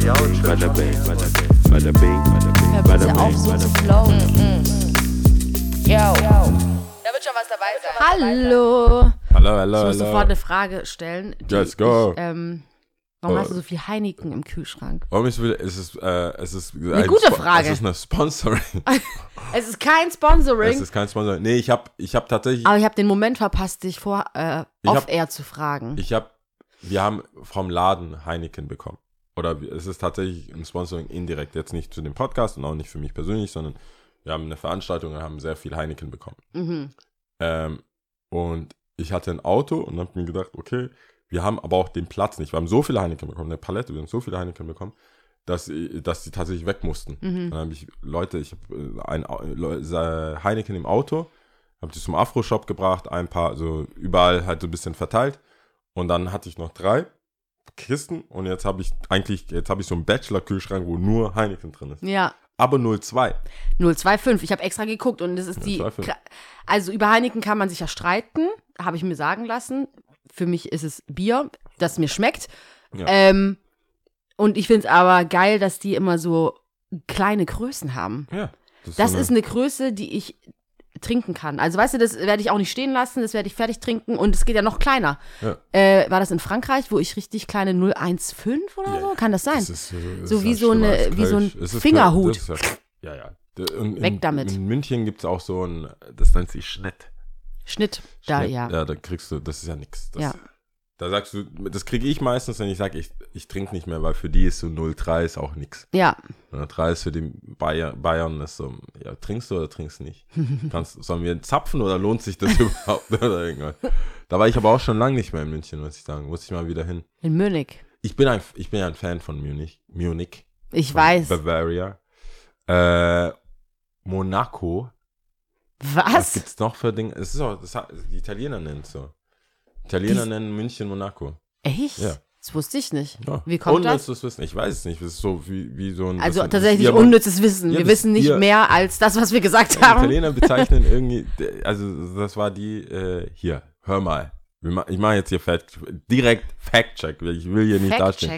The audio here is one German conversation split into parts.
bada bing, bada bing, bada bing, auf, bing, so zu bing. flowen. Yo. Da wird schon was dabei sein. Hallo. Hallo, hallo, Ich muss sofort hallo. eine Frage stellen. die Let's go. Ich, ähm, warum Oh. hast du so viel Heineken im Kühlschrank? Warum ich will, es ist, äh, es ist Eine gute Frage. Es ist eine Sponsoring. Es ist kein Sponsoring, es ist kein Sponsoring. Nee, ich habe ich hab tatsächlich, aber ich habe den Moment verpasst, dich vor äh, Ich hab- off-air zu fragen. ich habe, wir haben vom Laden Heineken bekommen. Oder es ist tatsächlich ein Sponsoring indirekt. Jetzt nicht zu dem Podcast und auch nicht für mich persönlich, sondern wir haben eine Veranstaltung und haben sehr viel Heineken bekommen. mhm. Ähm, und ich hatte ein Auto und habe mir gedacht, okay, wir haben aber auch den Platz nicht. Wir haben so viele Heineken bekommen, eine Palette, wir haben so viele Heineken bekommen, dass, dass die tatsächlich weg mussten. Mhm. Dann habe ich Leute, ich habe ein äh, Heineken im Auto, habe die zum Afro-Shop gebracht, ein paar, so überall halt so ein bisschen verteilt. Und dann hatte ich noch drei Kisten und jetzt habe ich eigentlich, jetzt habe ich so einen Bachelor-Kühlschrank, wo nur Heineken drin ist. Ja, Aber 02. 025. Ich habe extra geguckt und das ist die. 025. Gra- Also über Heineken kann man sich ja streiten, habe ich mir sagen lassen. Für mich ist es Bier, das mir schmeckt. Ja. Ähm, und ich finde es aber geil, dass die immer so kleine Größen haben. Ja. Das so ist eine Größe, die ich trinken kann. Also weißt du, das werde ich auch nicht stehen lassen, das werde ich fertig trinken und es geht ja noch kleiner. Ja. Äh, war das in Frankreich, wo ich richtig kleine 015 oder Ja, so? Kann das sein? Das ist, das So wie so eine- wie so ein Fingerhut. Ja, ja, Und Weg in, damit. In München gibt es auch so ein, das nennt sich Schnitt. Schnitt, da Schnitt. ja. Ja, da kriegst du, das ist ja nichts. Ja. Da sagst du, das kriege ich meistens, wenn ich sage, ich, ich trinke nicht mehr, weil für die ist so 03 ist auch nichts. Ja, 03 ist für die Bayer, Bayern ist so, ja, trinkst du oder trinkst nicht? Kannst, sollen wir zapfen oder lohnt sich das überhaupt? Da war ich aber auch schon lange nicht mehr in München, muss ich sagen. Muss ich mal wieder hin. in Munich. Ich bin ein, ich bin ein Fan von Munich. Munich. Ich weiß. Bavaria. Äh, Monaco. Was Was? gibt's noch für Dinge? Es ist auch, das, die Italiener nennen es so. Italiener Dies- nennen München Monaco. Echt? Ja. Das wusste ich nicht. Ja. Wie kommt das? dass du es wissen. Ich weiß es nicht. Das ist so wie, wie so ein. Also tatsächlich das, unnützes Wissen. Ja, Wir das- wissen nicht ihr- mehr als das, was wir gesagt Die haben. Italiener bezeichnen irgendwie, also das war die, äh, hier, hör mal. Wir ma- Ich mache jetzt hier Fact, direkt Fact-Check. Ich will hier nicht dastehen.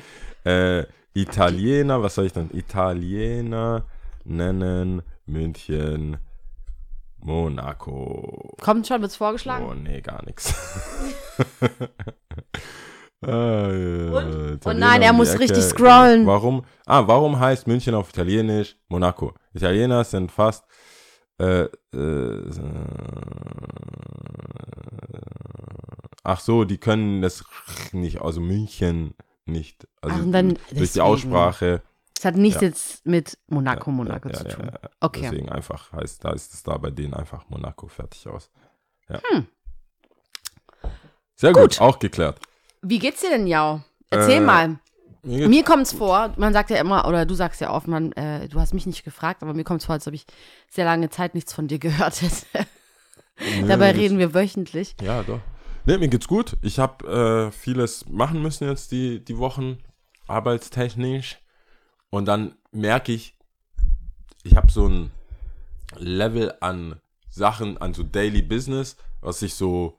Fact-check. Äh, Italiener, was soll ich denn? Italiener nennen München Monaco. Kommt schon, wird's vorgeschlagen? Oh, nee, gar nichts. Ah, ja, Und? Oh nein, er muss Ecke. richtig scrollen. Warum? Ah, warum heißt München auf Italienisch Monaco? Italiener sind fast äh, äh, ach so, die können das nicht, also München nicht. Also Ach, durch deswegen. die Aussprache. Das hat nichts Ja. jetzt mit Monaco, Monaco zu tun. Okay. Deswegen einfach heißt, da ist es da bei denen einfach Monaco fertig aus. Hm. Sehr gut, Gut. auch geklärt. Wie geht's dir denn, Jau? Erzähl Äh, mal. Mir Mir kommt's vor, man sagt ja immer, oder du sagst ja oft, man, äh, du hast mich nicht gefragt, aber mir kommt's vor, als ob ich sehr lange Zeit nichts von dir gehört hätte. Nee, Dabei reden wir wöchentlich. Ja, doch. Ne, mir geht's gut. Ich habe äh, vieles machen müssen jetzt die, die Wochen, arbeitstechnisch. Und dann merke ich, ich habe so ein Level an Sachen, an so Daily Business, was ich so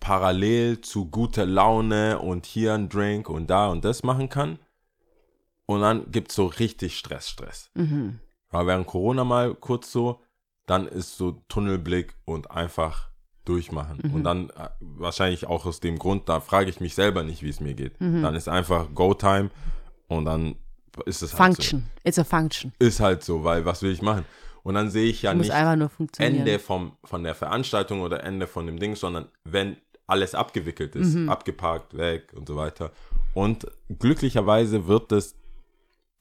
parallel zu guter Laune und hier ein Drink und da und das machen kann. Und dann gibt's so richtig Stress, Stress. Mhm. War während Corona mal kurz so, dann ist so Tunnelblick und einfach durchmachen. Mhm. Und dann äh, wahrscheinlich auch aus dem Grund, da frage ich mich selber nicht, wie es mir geht. Mhm. Dann ist einfach Go-Time und dann ist es halt Function. It's a function. so. Ist halt so, weil was will ich machen? Und dann sehe ich ja Du musst nicht. Ende vom, von der Veranstaltung oder Ende von dem Ding, sondern wenn alles abgewickelt ist, Mhm. abgeparkt, weg und so weiter. Und glücklicherweise wird es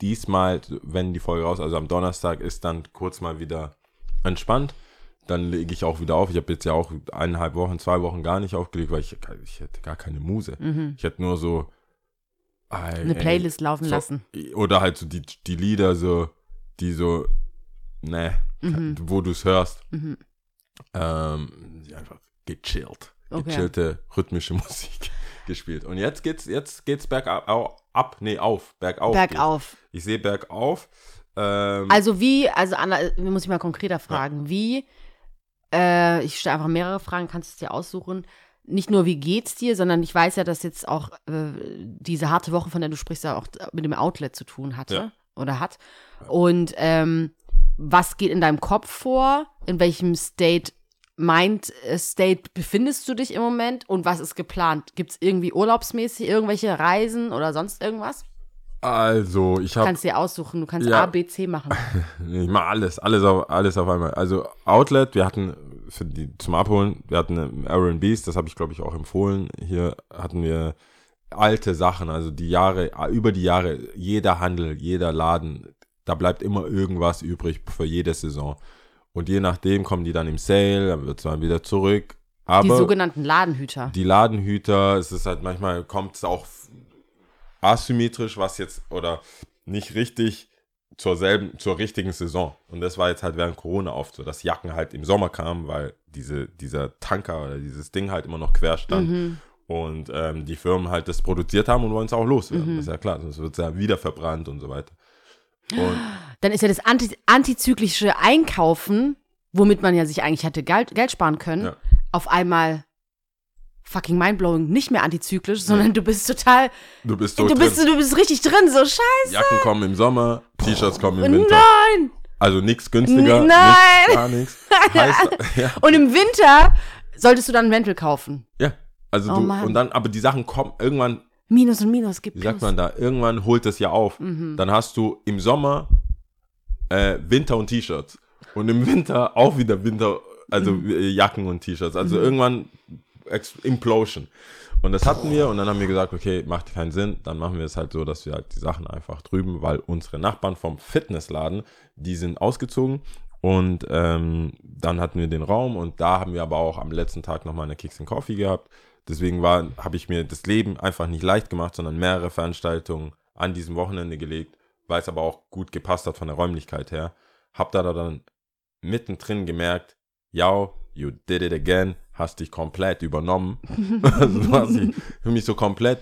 diesmal, wenn die Folge raus, also am Donnerstag ist dann kurz mal wieder entspannt. Dann lege ich auch wieder auf. Ich habe jetzt ja auch eineinhalb Wochen, zwei Wochen gar nicht aufgelegt, weil ich, ich hätte gar keine Muse. Ich hätte nur so Mhm. Eine Playlist laufen so, lassen. Oder halt so die, die Lieder so, die so, ne, Mhm. wo du es hörst. Mhm. Ähm, einfach gechillt. Okay. Gechillte rhythmische Musik gespielt. Und jetzt geht's, jetzt geht's bergab, ab, nee, auf, bergauf. Bergauf. geht's. Ich sehe bergauf. Ähm, Also wie, also Anna, muss ich mal konkreter fragen, wie, äh, ich stelle einfach mehrere Fragen, kannst du es dir aussuchen, nicht nur, wie geht's dir, sondern ich weiß ja, dass jetzt auch äh, diese harte Woche, von der du sprichst, ja auch mit dem Outlet zu tun hatte Ja. oder hat. Und ähm, was geht in deinem Kopf vor? In welchem State, Mind äh, State befindest du dich im Moment? Und was ist geplant? Gibt es irgendwie urlaubsmäßig irgendwelche Reisen oder sonst irgendwas? Also, ich Du habe kannst dir aussuchen, du kannst Ja. A, B, C machen. Ich mach alles, alles auf, alles auf einmal. Also Outlet, wir hatten für die zum Abholen, wir hatten im Aaron Beast, das habe ich glaube ich auch empfohlen. Hier hatten wir alte Sachen, also die Jahre, über die Jahre, jeder Handel, jeder Laden, da bleibt immer irgendwas übrig für jede Saison. Und je nachdem kommen die dann im Sale, dann wird es dann wieder zurück. Aber Die sogenannten Ladenhüter. die Ladenhüter, es ist halt manchmal kommt es auch asymmetrisch, was jetzt oder nicht richtig zur selben, zur richtigen Saison. Und das war jetzt halt während Corona oft so, dass Jacken halt im Sommer kamen, weil diese, dieser Tanker oder dieses Ding halt immer noch quer stand. Mhm. Und ähm, die Firmen halt das produziert haben und wollen es auch loswerden. Mhm. Das ist ja klar, sonst wird es ja wieder verbrannt und so weiter. Und Dann ist ja das anti antizyklische Einkaufen, womit man ja sich eigentlich hätte Geld, Geld sparen können, Ja. auf einmal fucking mindblowing, nicht mehr antizyklisch, sondern du bist total, du bist so du drin. bist, du bist richtig drin, so scheiße. Jacken kommen im Sommer, T-Shirts kommen im Winter. Nein! Also nichts günstiger, Nein! nichts, gar nichts. Heißt, ja. Und im Winter solltest du dann ein Mäntel kaufen. Ja, also Oh du, Mann. und dann, aber die Sachen kommen irgendwann, Minus und Minus gibt wie sagt man da, irgendwann holt es ja auf. Mhm. Dann hast du im Sommer äh, Winter und T-Shirts und im Winter auch wieder Winter, also Mhm. äh, Jacken und T-Shirts. Also irgendwann Ex Implosion. Und das hatten wir und dann haben wir gesagt, okay, macht keinen Sinn, dann machen wir es halt so, dass wir halt die Sachen einfach drüben, weil unsere Nachbarn vom Fitnessladen, die sind ausgezogen und ähm, dann hatten wir den Raum und da haben wir aber auch am letzten Tag nochmal eine Kicks and Coffee gehabt. Deswegen habe ich mir das Leben einfach nicht leicht gemacht, sondern mehrere Veranstaltungen an diesem Wochenende gelegt, weil es aber auch gut gepasst hat von der Räumlichkeit her. Hab da dann mittendrin gemerkt, ja, you did it again, hast dich komplett übernommen. also für mich so komplett.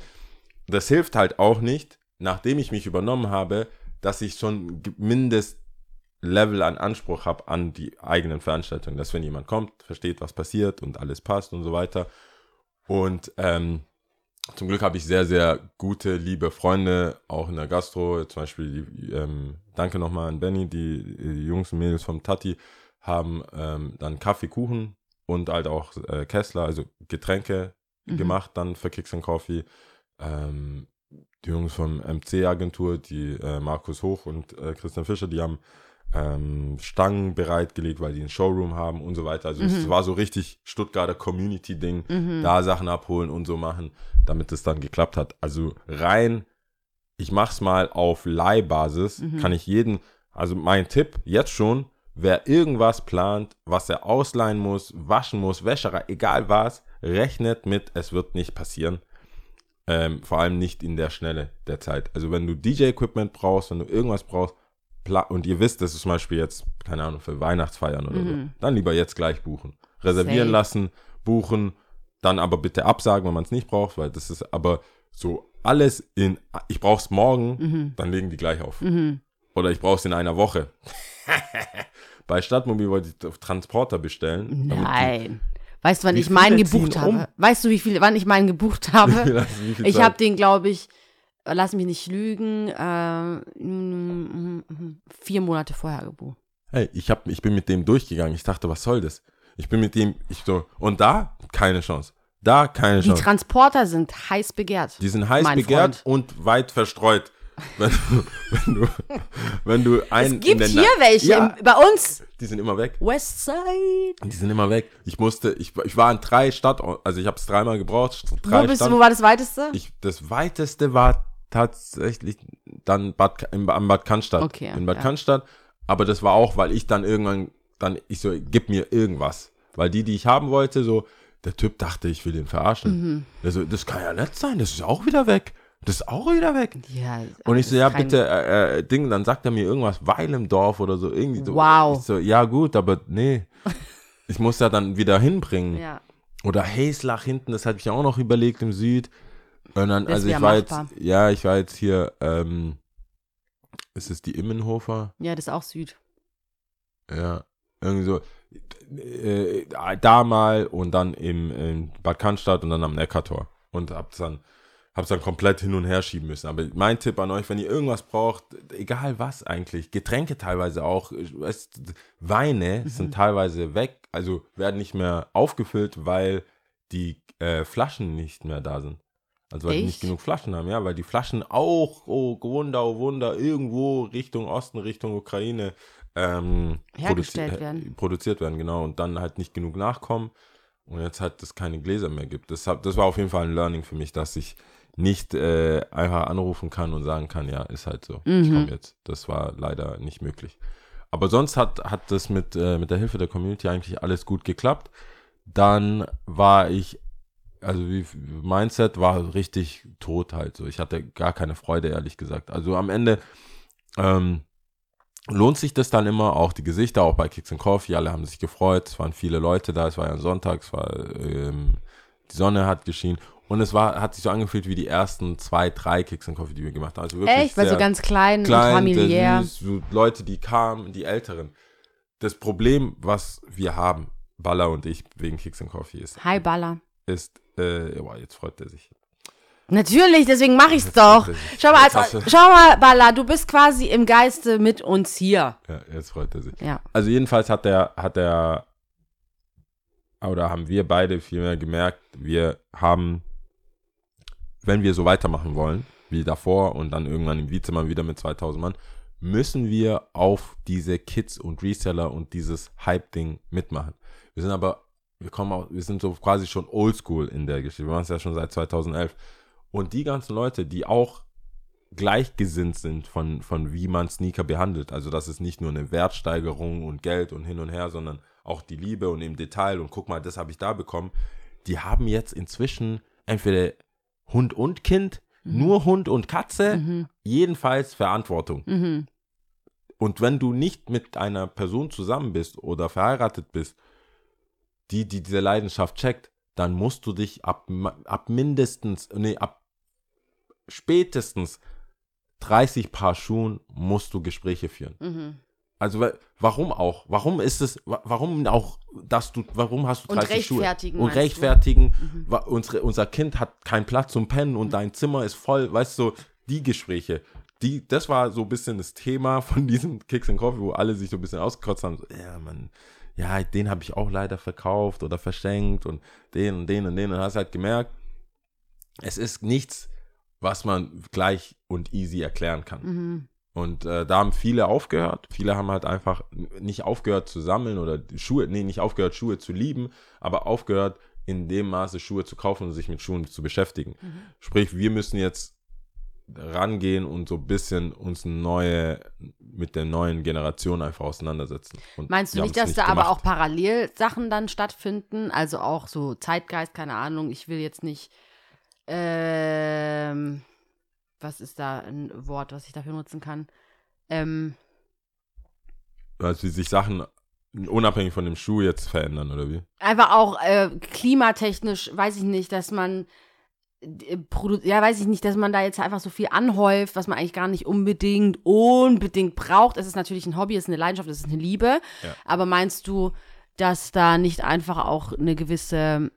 Das hilft halt auch nicht, nachdem ich mich übernommen habe, dass ich schon Mindestlevel an Anspruch habe an die eigenen Veranstaltungen. Dass wenn jemand kommt, versteht, was passiert und alles passt und so weiter. Und ähm, zum Glück habe ich sehr, sehr gute, liebe Freunde, auch in der Gastro. Zum Beispiel, ähm, danke nochmal an Benny, die, die Jungs und Mädels vom Tati haben ähm, dann Kaffee, Kuchen und halt auch äh, Kessler, also Getränke Mhm. gemacht dann für Kicks and Coffee. Ähm, die Jungs vom MC-Agentur, die äh, Markus Hoch und äh, Christian Fischer, die haben ähm, Stangen bereitgelegt, weil die einen Showroom haben und so weiter. Also es war so richtig Stuttgarter Community-Ding, Mhm. da Sachen abholen und so machen, damit es dann geklappt hat. Also rein, ich mach's mal auf Leihbasis, Mhm. kann ich jeden, also mein Tipp jetzt schon, wer irgendwas plant, was er ausleihen muss, waschen muss, Wäscherei, egal was, rechnet mit, es wird nicht passieren. Ähm, vor allem nicht in der Schnelle der Zeit. Also wenn du DJ-Equipment brauchst, wenn du irgendwas brauchst, und ihr wisst, das ist zum Beispiel jetzt, keine Ahnung, für Weihnachtsfeiern oder so, dann lieber jetzt gleich buchen. Reservieren Safe. lassen, buchen, dann aber bitte absagen, wenn man es nicht braucht, weil das ist aber so alles in, ich brauch's morgen, dann legen die gleich auf. Oder ich brauch's in einer Woche. Bei Stadtmobil wollte ich Transporter bestellen. die- Nein. Weißt du, wann ich meinen gebucht habe? um? Weißt du, wie viel, wann ich meinen gebucht habe? Ich habe den, glaube ich, äh, lass mich nicht lügen, äh, vier Monate vorher gebucht. Hey, ich, hab, ich bin mit dem durchgegangen. Ich dachte, was soll das? Ich bin mit dem, ich so, und da keine Chance. Da keine Die Chance. Transporter sind heiß begehrt. Die sind heiß begehrt Freund. und weit verstreut. Wenn du, wenn du, wenn du einen Es gibt in hier Na- welche Ja, im, bei uns. die sind immer weg. Westside. Die sind immer weg. Ich musste, ich, ich war in drei Stadt, also ich habe es dreimal gebraucht. Wo, Drei bist, Stadt- wo war das weiteste? ich, das weiteste war tatsächlich dann Bad, im, am Bad Cannstatt. Okay, in Bad ja. Cannstatt. Aber das war auch, weil ich dann irgendwann, dann, ich so, gib mir irgendwas. Weil die, die ich haben wollte, so, der Typ dachte, ich will den verarschen. Mhm. Der so, das kann ja nett sein, das ist auch wieder weg. Das ist auch wieder weg. ja, Und ich so, ja, bitte, äh, äh, Ding, dann sagt er mir irgendwas, Weil im Dorf oder so, irgendwie so. Wow. Ich so, ja, gut, aber nee. Ich muss ja dann wieder hinbringen. Ja. Oder Heslach hinten, das hatte ich auch noch überlegt im Süd. Und dann, Das also ich war jetzt, machbar. ja, ich war jetzt hier, ähm, ist es die Immenhofer? ja, das ist auch Süd. Ja, irgendwie so. äh, da mal und dann im, in Bad Cannstatt und dann am Neckartor. Und hab's dann, hab's dann komplett hin und her schieben müssen. Aber mein Tipp an euch, wenn ihr irgendwas braucht, egal was eigentlich, Getränke teilweise auch, es, Weine Mhm. sind teilweise weg, also werden nicht mehr aufgefüllt, weil die äh, Flaschen nicht mehr da sind. Also weil die nicht Echt? genug Flaschen haben, ja, weil die Flaschen auch, oh Wunder, oh Wunder, irgendwo Richtung Osten, Richtung Ukraine ähm, Hergestellt produzi- werden. äh, produziert werden, genau, und dann halt nicht genug nachkommen und jetzt halt es keine Gläser mehr gibt. Das, hab, das war auf jeden Fall ein Learning für mich, dass ich nicht äh, einfach anrufen kann und sagen kann, ja, ist halt so, ich komme jetzt. Das war leider nicht möglich. Aber sonst hat, hat das mit, äh, mit der Hilfe der Community eigentlich alles gut geklappt. Dann war ich, also wie Mindset war richtig tot halt so. Ich hatte gar keine Freude, ehrlich gesagt. Also am Ende ähm, lohnt sich das dann immer, auch die Gesichter, auch bei Kicks and Coffee, alle haben sich gefreut, es waren viele Leute da, es war ja ein Sonntag, es war, ähm, die Sonne hat geschienen und es war, hat sich so angefühlt wie die ersten zwei, drei Kicks and Coffee, die wir gemacht haben. Also wirklich Echt? Weil so ganz klein, klein, und familiär. süß, so Leute, die kamen, die Älteren. Das Problem, was wir haben, Baller und ich, wegen Kicks and Coffee, ist, Hi, Baller. ist äh, boah, jetzt freut er sich. Natürlich, deswegen mache ich's doch. Schau mal, als, schau mal, Baller, du bist quasi im Geiste mit uns hier. Ja, jetzt freut er sich. Ja. Also jedenfalls hat er, hat er, oder haben wir beide vielmehr gemerkt, wir haben, wenn wir so weitermachen wollen, wie davor und dann irgendwann im Vizemar wieder mit 2000 Mann, müssen wir auf diese Kids und Reseller und dieses Hype-Ding mitmachen. Wir sind aber, wir kommen auch, wir sind so quasi schon oldschool in der Geschichte. Wir machen es ja schon seit 2011. Und die ganzen Leute, die auch gleichgesinnt sind von, von wie man Sneaker behandelt. Also das ist nicht nur eine Wertsteigerung und Geld und hin und her, sondern auch die Liebe und im Detail und guck mal, das habe ich da bekommen. Die haben jetzt inzwischen entweder Hund und Kind, nur Hund und Katze, jedenfalls Verantwortung. Mhm. Und wenn du nicht mit einer Person zusammen bist oder verheiratet bist, die, die diese Leidenschaft checkt, dann musst du dich ab, ab mindestens, nee, ab spätestens 30 Paar Schuhen musst du Gespräche führen. Mhm. Also wa- warum auch? Warum ist es, wa- warum auch, dass du, warum hast du Und 30 Schuhe? rechtfertigen, Und meinst du? rechtfertigen, wa- unsere, unser Kind hat keinen Platz zum Pennen und dein Zimmer ist voll, weißt du, die Gespräche. Die, das war so ein bisschen das Thema von diesem Kicks and Coffee, wo alle sich so ein bisschen ausgekotzt haben. So, ja, man, ja, den habe ich auch leider verkauft oder verschenkt und den und den und den. Und hast halt gemerkt, es ist nichts, was man gleich und easy erklären kann. Mhm. Und äh, da haben viele aufgehört. Viele haben halt einfach nicht aufgehört zu sammeln oder Schuhe, nee, nicht aufgehört, Schuhe zu lieben, aber aufgehört, in dem Maße Schuhe zu kaufen und sich mit Schuhen zu beschäftigen. Sprich, wir müssen jetzt rangehen und so ein bisschen uns neue, mit der neuen Generation einfach auseinandersetzen. Und Meinst du nicht, dass da aber gemacht. auch parallel Sachen dann stattfinden? Also auch so Zeitgeist, keine Ahnung. Ich will jetzt nicht. Ähm, was ist da ein Wort, was ich dafür nutzen kann? Ähm, Also wie sich Sachen unabhängig von dem Schuh jetzt verändern, oder wie? einfach auch äh, klimatechnisch, weiß ich nicht, dass man. äh, Ja, weiß ich nicht, dass man da jetzt einfach so viel anhäuft, was man eigentlich gar nicht unbedingt, unbedingt braucht. Es ist natürlich ein Hobby, es ist eine Leidenschaft, es ist eine Liebe. Ja. Aber meinst du, dass da nicht einfach auch eine gewisse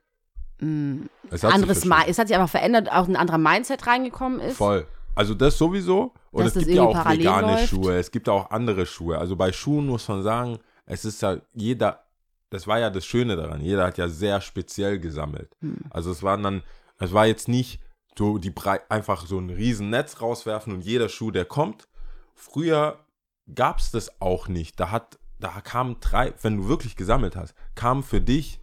mh, Es hat sich anderes. Mi- es hat sich einfach verändert, auch ein anderer Mindset reingekommen ist. Voll. Also das sowieso. Und Dass es gibt ja auch vegane läuft. Schuhe. Es gibt auch andere Schuhe. Also bei Schuhen muss man sagen, es ist ja jeder, das war ja das Schöne daran. Jeder hat ja sehr speziell gesammelt. Hm. Also es waren dann, es war jetzt nicht so die brei einfach so ein riesen Netz rauswerfen und jeder Schuh, der kommt. Früher gab es das auch nicht. Da hat, da kamen drei, wenn du wirklich gesammelt hast, kamen für dich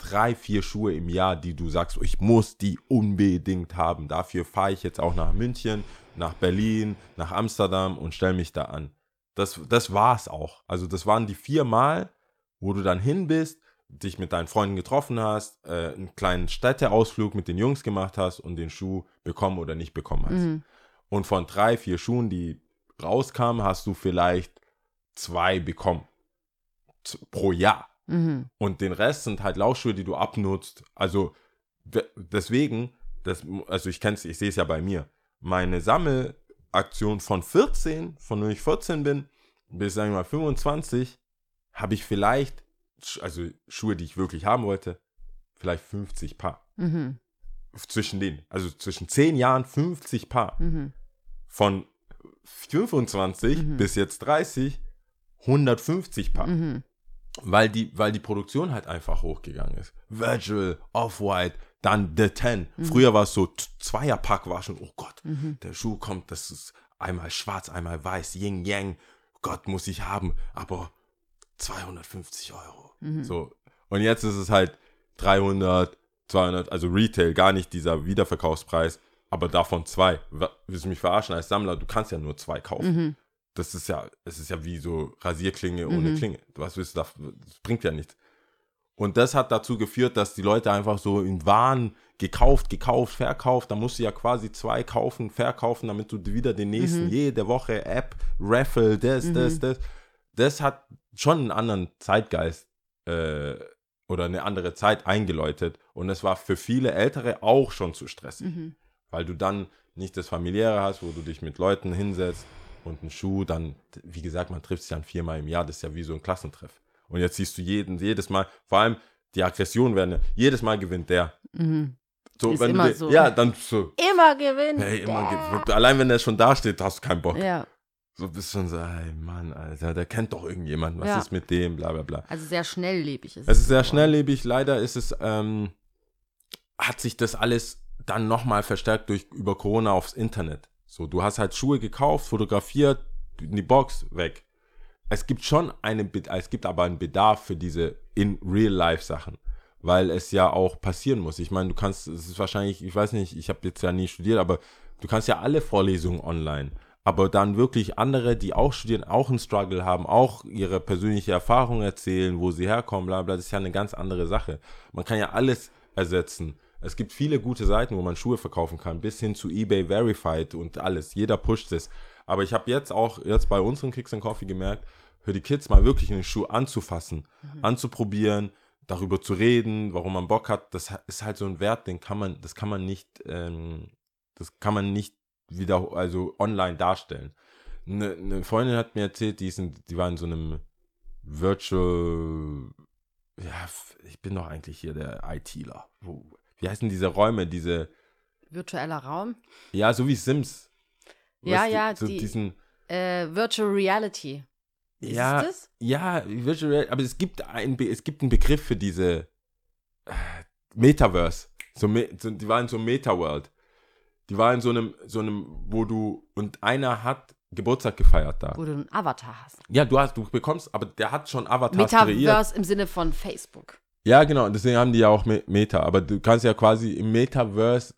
drei, vier Schuhe im Jahr, die du sagst, ich muss die unbedingt haben. Dafür fahre ich jetzt auch nach München, nach Berlin, nach Amsterdam und stelle mich da an. Das, das war es auch. Also das waren die vier Mal, wo du dann hin bist, dich mit deinen Freunden getroffen hast, äh, einen kleinen Städteausflug mit den Jungs gemacht hast und den Schuh bekommen oder nicht bekommen hast. Mhm. Und von drei, vier Schuhen, die rauskamen, hast du vielleicht zwei bekommen. Pro Jahr. Mhm. Und den Rest sind halt Laufschuhe, die du abnutzt. Also we- deswegen, das, also ich kenn's, ich sehe es ja bei mir. Meine Sammelaktion von 14, von wenn ich 14 bin, bis sagen wir mal 25, habe ich vielleicht also Schuhe, die ich wirklich haben wollte, vielleicht 50 Paar. Mhm. Zwischen denen, also zwischen 10 Jahren 50 Paar. Mhm. Von 25 Mhm. bis jetzt 30, 150 Paar. Mhm. Weil die, weil die Produktion halt einfach hochgegangen ist. Virtual, Off-White, dann The Ten. Mhm. Früher war es so, Zweierpack war schon, oh Gott, der Schuh kommt, das ist einmal schwarz, einmal weiß, Yin Yang. Gott, muss ich haben, aber 250 Euro. Mhm. So. Und jetzt ist es halt 300, 200, also Retail, gar nicht dieser Wiederverkaufspreis, aber davon zwei. Willst du mich verarschen als Sammler? Du kannst ja nur zwei kaufen Mhm. Das ist ja, es ist ja wie so Rasierklinge ohne Mhm. Klinge. Was willst du da? Das bringt ja nichts. Und das hat dazu geführt, dass die Leute einfach so in Wahn gekauft, gekauft, verkauft. Da musst du ja quasi zwei kaufen, verkaufen, damit du wieder den nächsten, Mhm. jede Woche App, Raffle, das, das, das. Das hat schon einen anderen Zeitgeist äh, oder eine andere Zeit eingeläutet. Und es war für viele Ältere auch schon zu stressig Mhm. weil du dann nicht das Familiäre hast, wo du dich mit Leuten hinsetzt und einen Schuh, dann, wie gesagt, man trifft sich dann viermal im Jahr, das ist ja wie so ein Klassentreff. Und jetzt siehst du jeden, jedes Mal, vor allem die Aggression werden, jedes Mal gewinnt der. Mhm. So, Ist wenn immer du, so. Ja, dann so, Immer gewinnen. hey, immer, ge- allein wenn der schon da steht, hast du keinen Bock. Ja, So bist du schon so, ey Mann, Alter, der kennt doch irgendjemanden, was Ja. ist mit dem, bla bla bla. also sehr schnelllebig ist Es ist sehr schnelllebig. Leider ist es, ähm, hat sich das alles dann nochmal verstärkt durch über Corona aufs Internet. So, du hast halt Schuhe gekauft, fotografiert, in die Box, weg. Es gibt schon einen, es gibt aber einen Bedarf für diese in Real Life Sachen, weil es ja auch passieren muss. Ich meine, du kannst, es ist wahrscheinlich, ich weiß nicht, ich habe jetzt ja nie studiert, aber du kannst ja alle Vorlesungen online. Aber dann wirklich andere, die auch studieren, auch einen Struggle haben, auch ihre persönliche Erfahrung erzählen, wo sie herkommen, bla bla, das ist ja eine ganz andere Sache. Man kann ja alles ersetzen. Es gibt viele gute Seiten, wo man Schuhe verkaufen kann, bis hin zu eBay Verified und alles. Jeder pusht es. Aber ich habe jetzt auch, jetzt bei unseren Kicks and Coffee gemerkt, für die Kids mal wirklich einen Schuh anzufassen, anzuprobieren, darüber zu reden, warum man Bock hat, das ist halt so ein Wert, den kann man, das kann man nicht, ähm, das kann man nicht wieder, also online darstellen. Eine, eine Freundin hat mir erzählt, die, ist in, die war in so einem Virtual, ja, ich bin doch eigentlich hier der ITler. Wo, wie heißen diese Räume, diese, Virtueller Raum. ja, so wie Sims. Ja, Weißt ja, so die- diesen, Äh, Virtual Reality. Ist ja, es das? ja, Virtual, Real- aber es gibt, ein, es gibt einen Begriff für diese äh, Metaverse. So, so, die war in so einem Meta-World. Die war in so einem, so einem, wo du, und einer hat Geburtstag gefeiert da. Wo du einen Avatar hast. Ja, du hast, du bekommst, aber der hat schon Avatars kreiert. Metaverse im Sinne von Facebook. Ja, genau, und deswegen haben die ja auch Me- Meta, aber du kannst ja quasi im Metaverse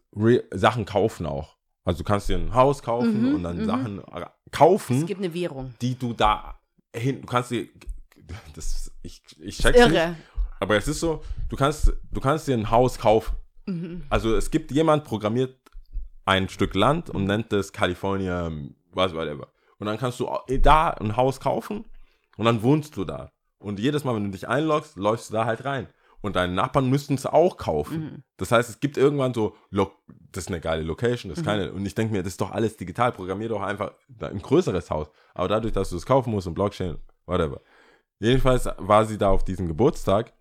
Sachen kaufen auch. Also du kannst dir ein Haus kaufen Mhm, und dann mhm. Sachen kaufen, Es gibt eine Währung. die du da hin, du kannst dir, das, ich, ich check's nicht, irre. aber es ist so, du kannst, du kannst dir ein Haus kaufen. Mhm. Also es gibt jemand programmiert ein Stück Land und nennt es California, was whatever. Und dann kannst du da ein Haus kaufen und dann wohnst du da. Und jedes Mal, wenn du dich einloggst, läufst du da halt rein. Und deine Nachbarn müssten es auch kaufen. Mhm. Das heißt, es gibt irgendwann so, das ist eine geile Location, das ist keine. Und ich denke mir, das ist doch alles digital, programmier doch einfach ein größeres Haus. Aber dadurch, dass du es kaufen musst und Blockchain, whatever. Jedenfalls war sie da auf diesem Geburtstag.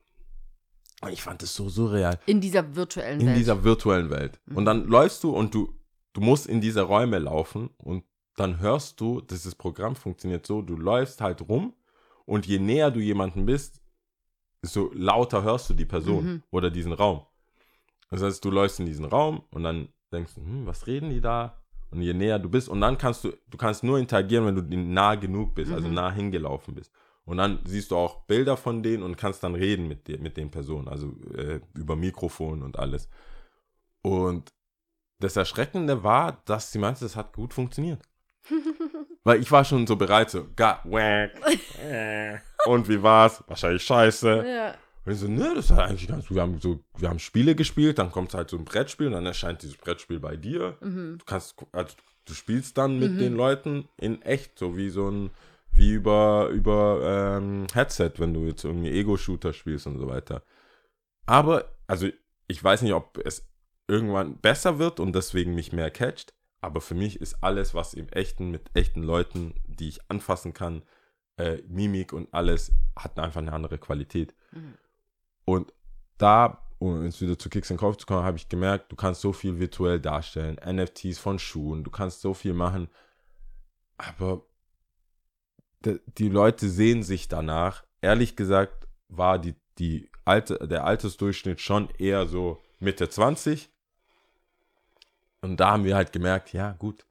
Und ich fand das so surreal In dieser virtuellen in Welt. dieser virtuellen Welt. Und dann läufst du und du, du musst in diese Räume laufen und dann hörst du, dieses Programm funktioniert so, du läufst halt rum und je näher du jemanden bist, so lauter hörst du die Person Mhm. oder diesen Raum. Das heißt, du läufst in diesen Raum und dann denkst du, hm, was reden die da? Und je näher du bist, und dann kannst du, du kannst nur interagieren, wenn du nah genug bist, also Mhm. nah hingelaufen bist. Und dann siehst du auch Bilder von denen und kannst dann reden mit, dir, mit den Personen, also äh, über Mikrofon und alles. Und das Erschreckende war, dass sie meinte, das hat gut funktioniert. Weil ich war schon so bereit, so, ga, wack, und wie war's? Wahrscheinlich scheiße. ja. Und ich so, ne, das ist halt eigentlich ganz gut. Wir haben, so, wir haben Spiele gespielt, dann kommt halt so ein Brettspiel und dann erscheint dieses Brettspiel bei dir. Mhm. Du kannst, also du spielst dann mit den Leuten in echt, so wie so ein, wie über, über ähm, Headset, wenn du jetzt irgendwie Ego-Shooter spielst und so weiter. Aber, also ich weiß nicht, ob es irgendwann besser wird und deswegen mich mehr catcht, aber für mich ist alles, was im Echten mit echten Leuten, die ich anfassen kann, äh, Mimik und alles, hat einfach eine andere Qualität. Und da, um jetzt wieder zu Kicks and Kauf zu kommen, habe ich gemerkt, du kannst so viel virtuell darstellen. NFTs von Schuhen, du kannst so viel machen. Aber die Leute sehen sich danach. Ehrlich gesagt war die, die alte, der Altersdurchschnitt schon eher so Mitte 20. Und da haben wir halt gemerkt, ja gut,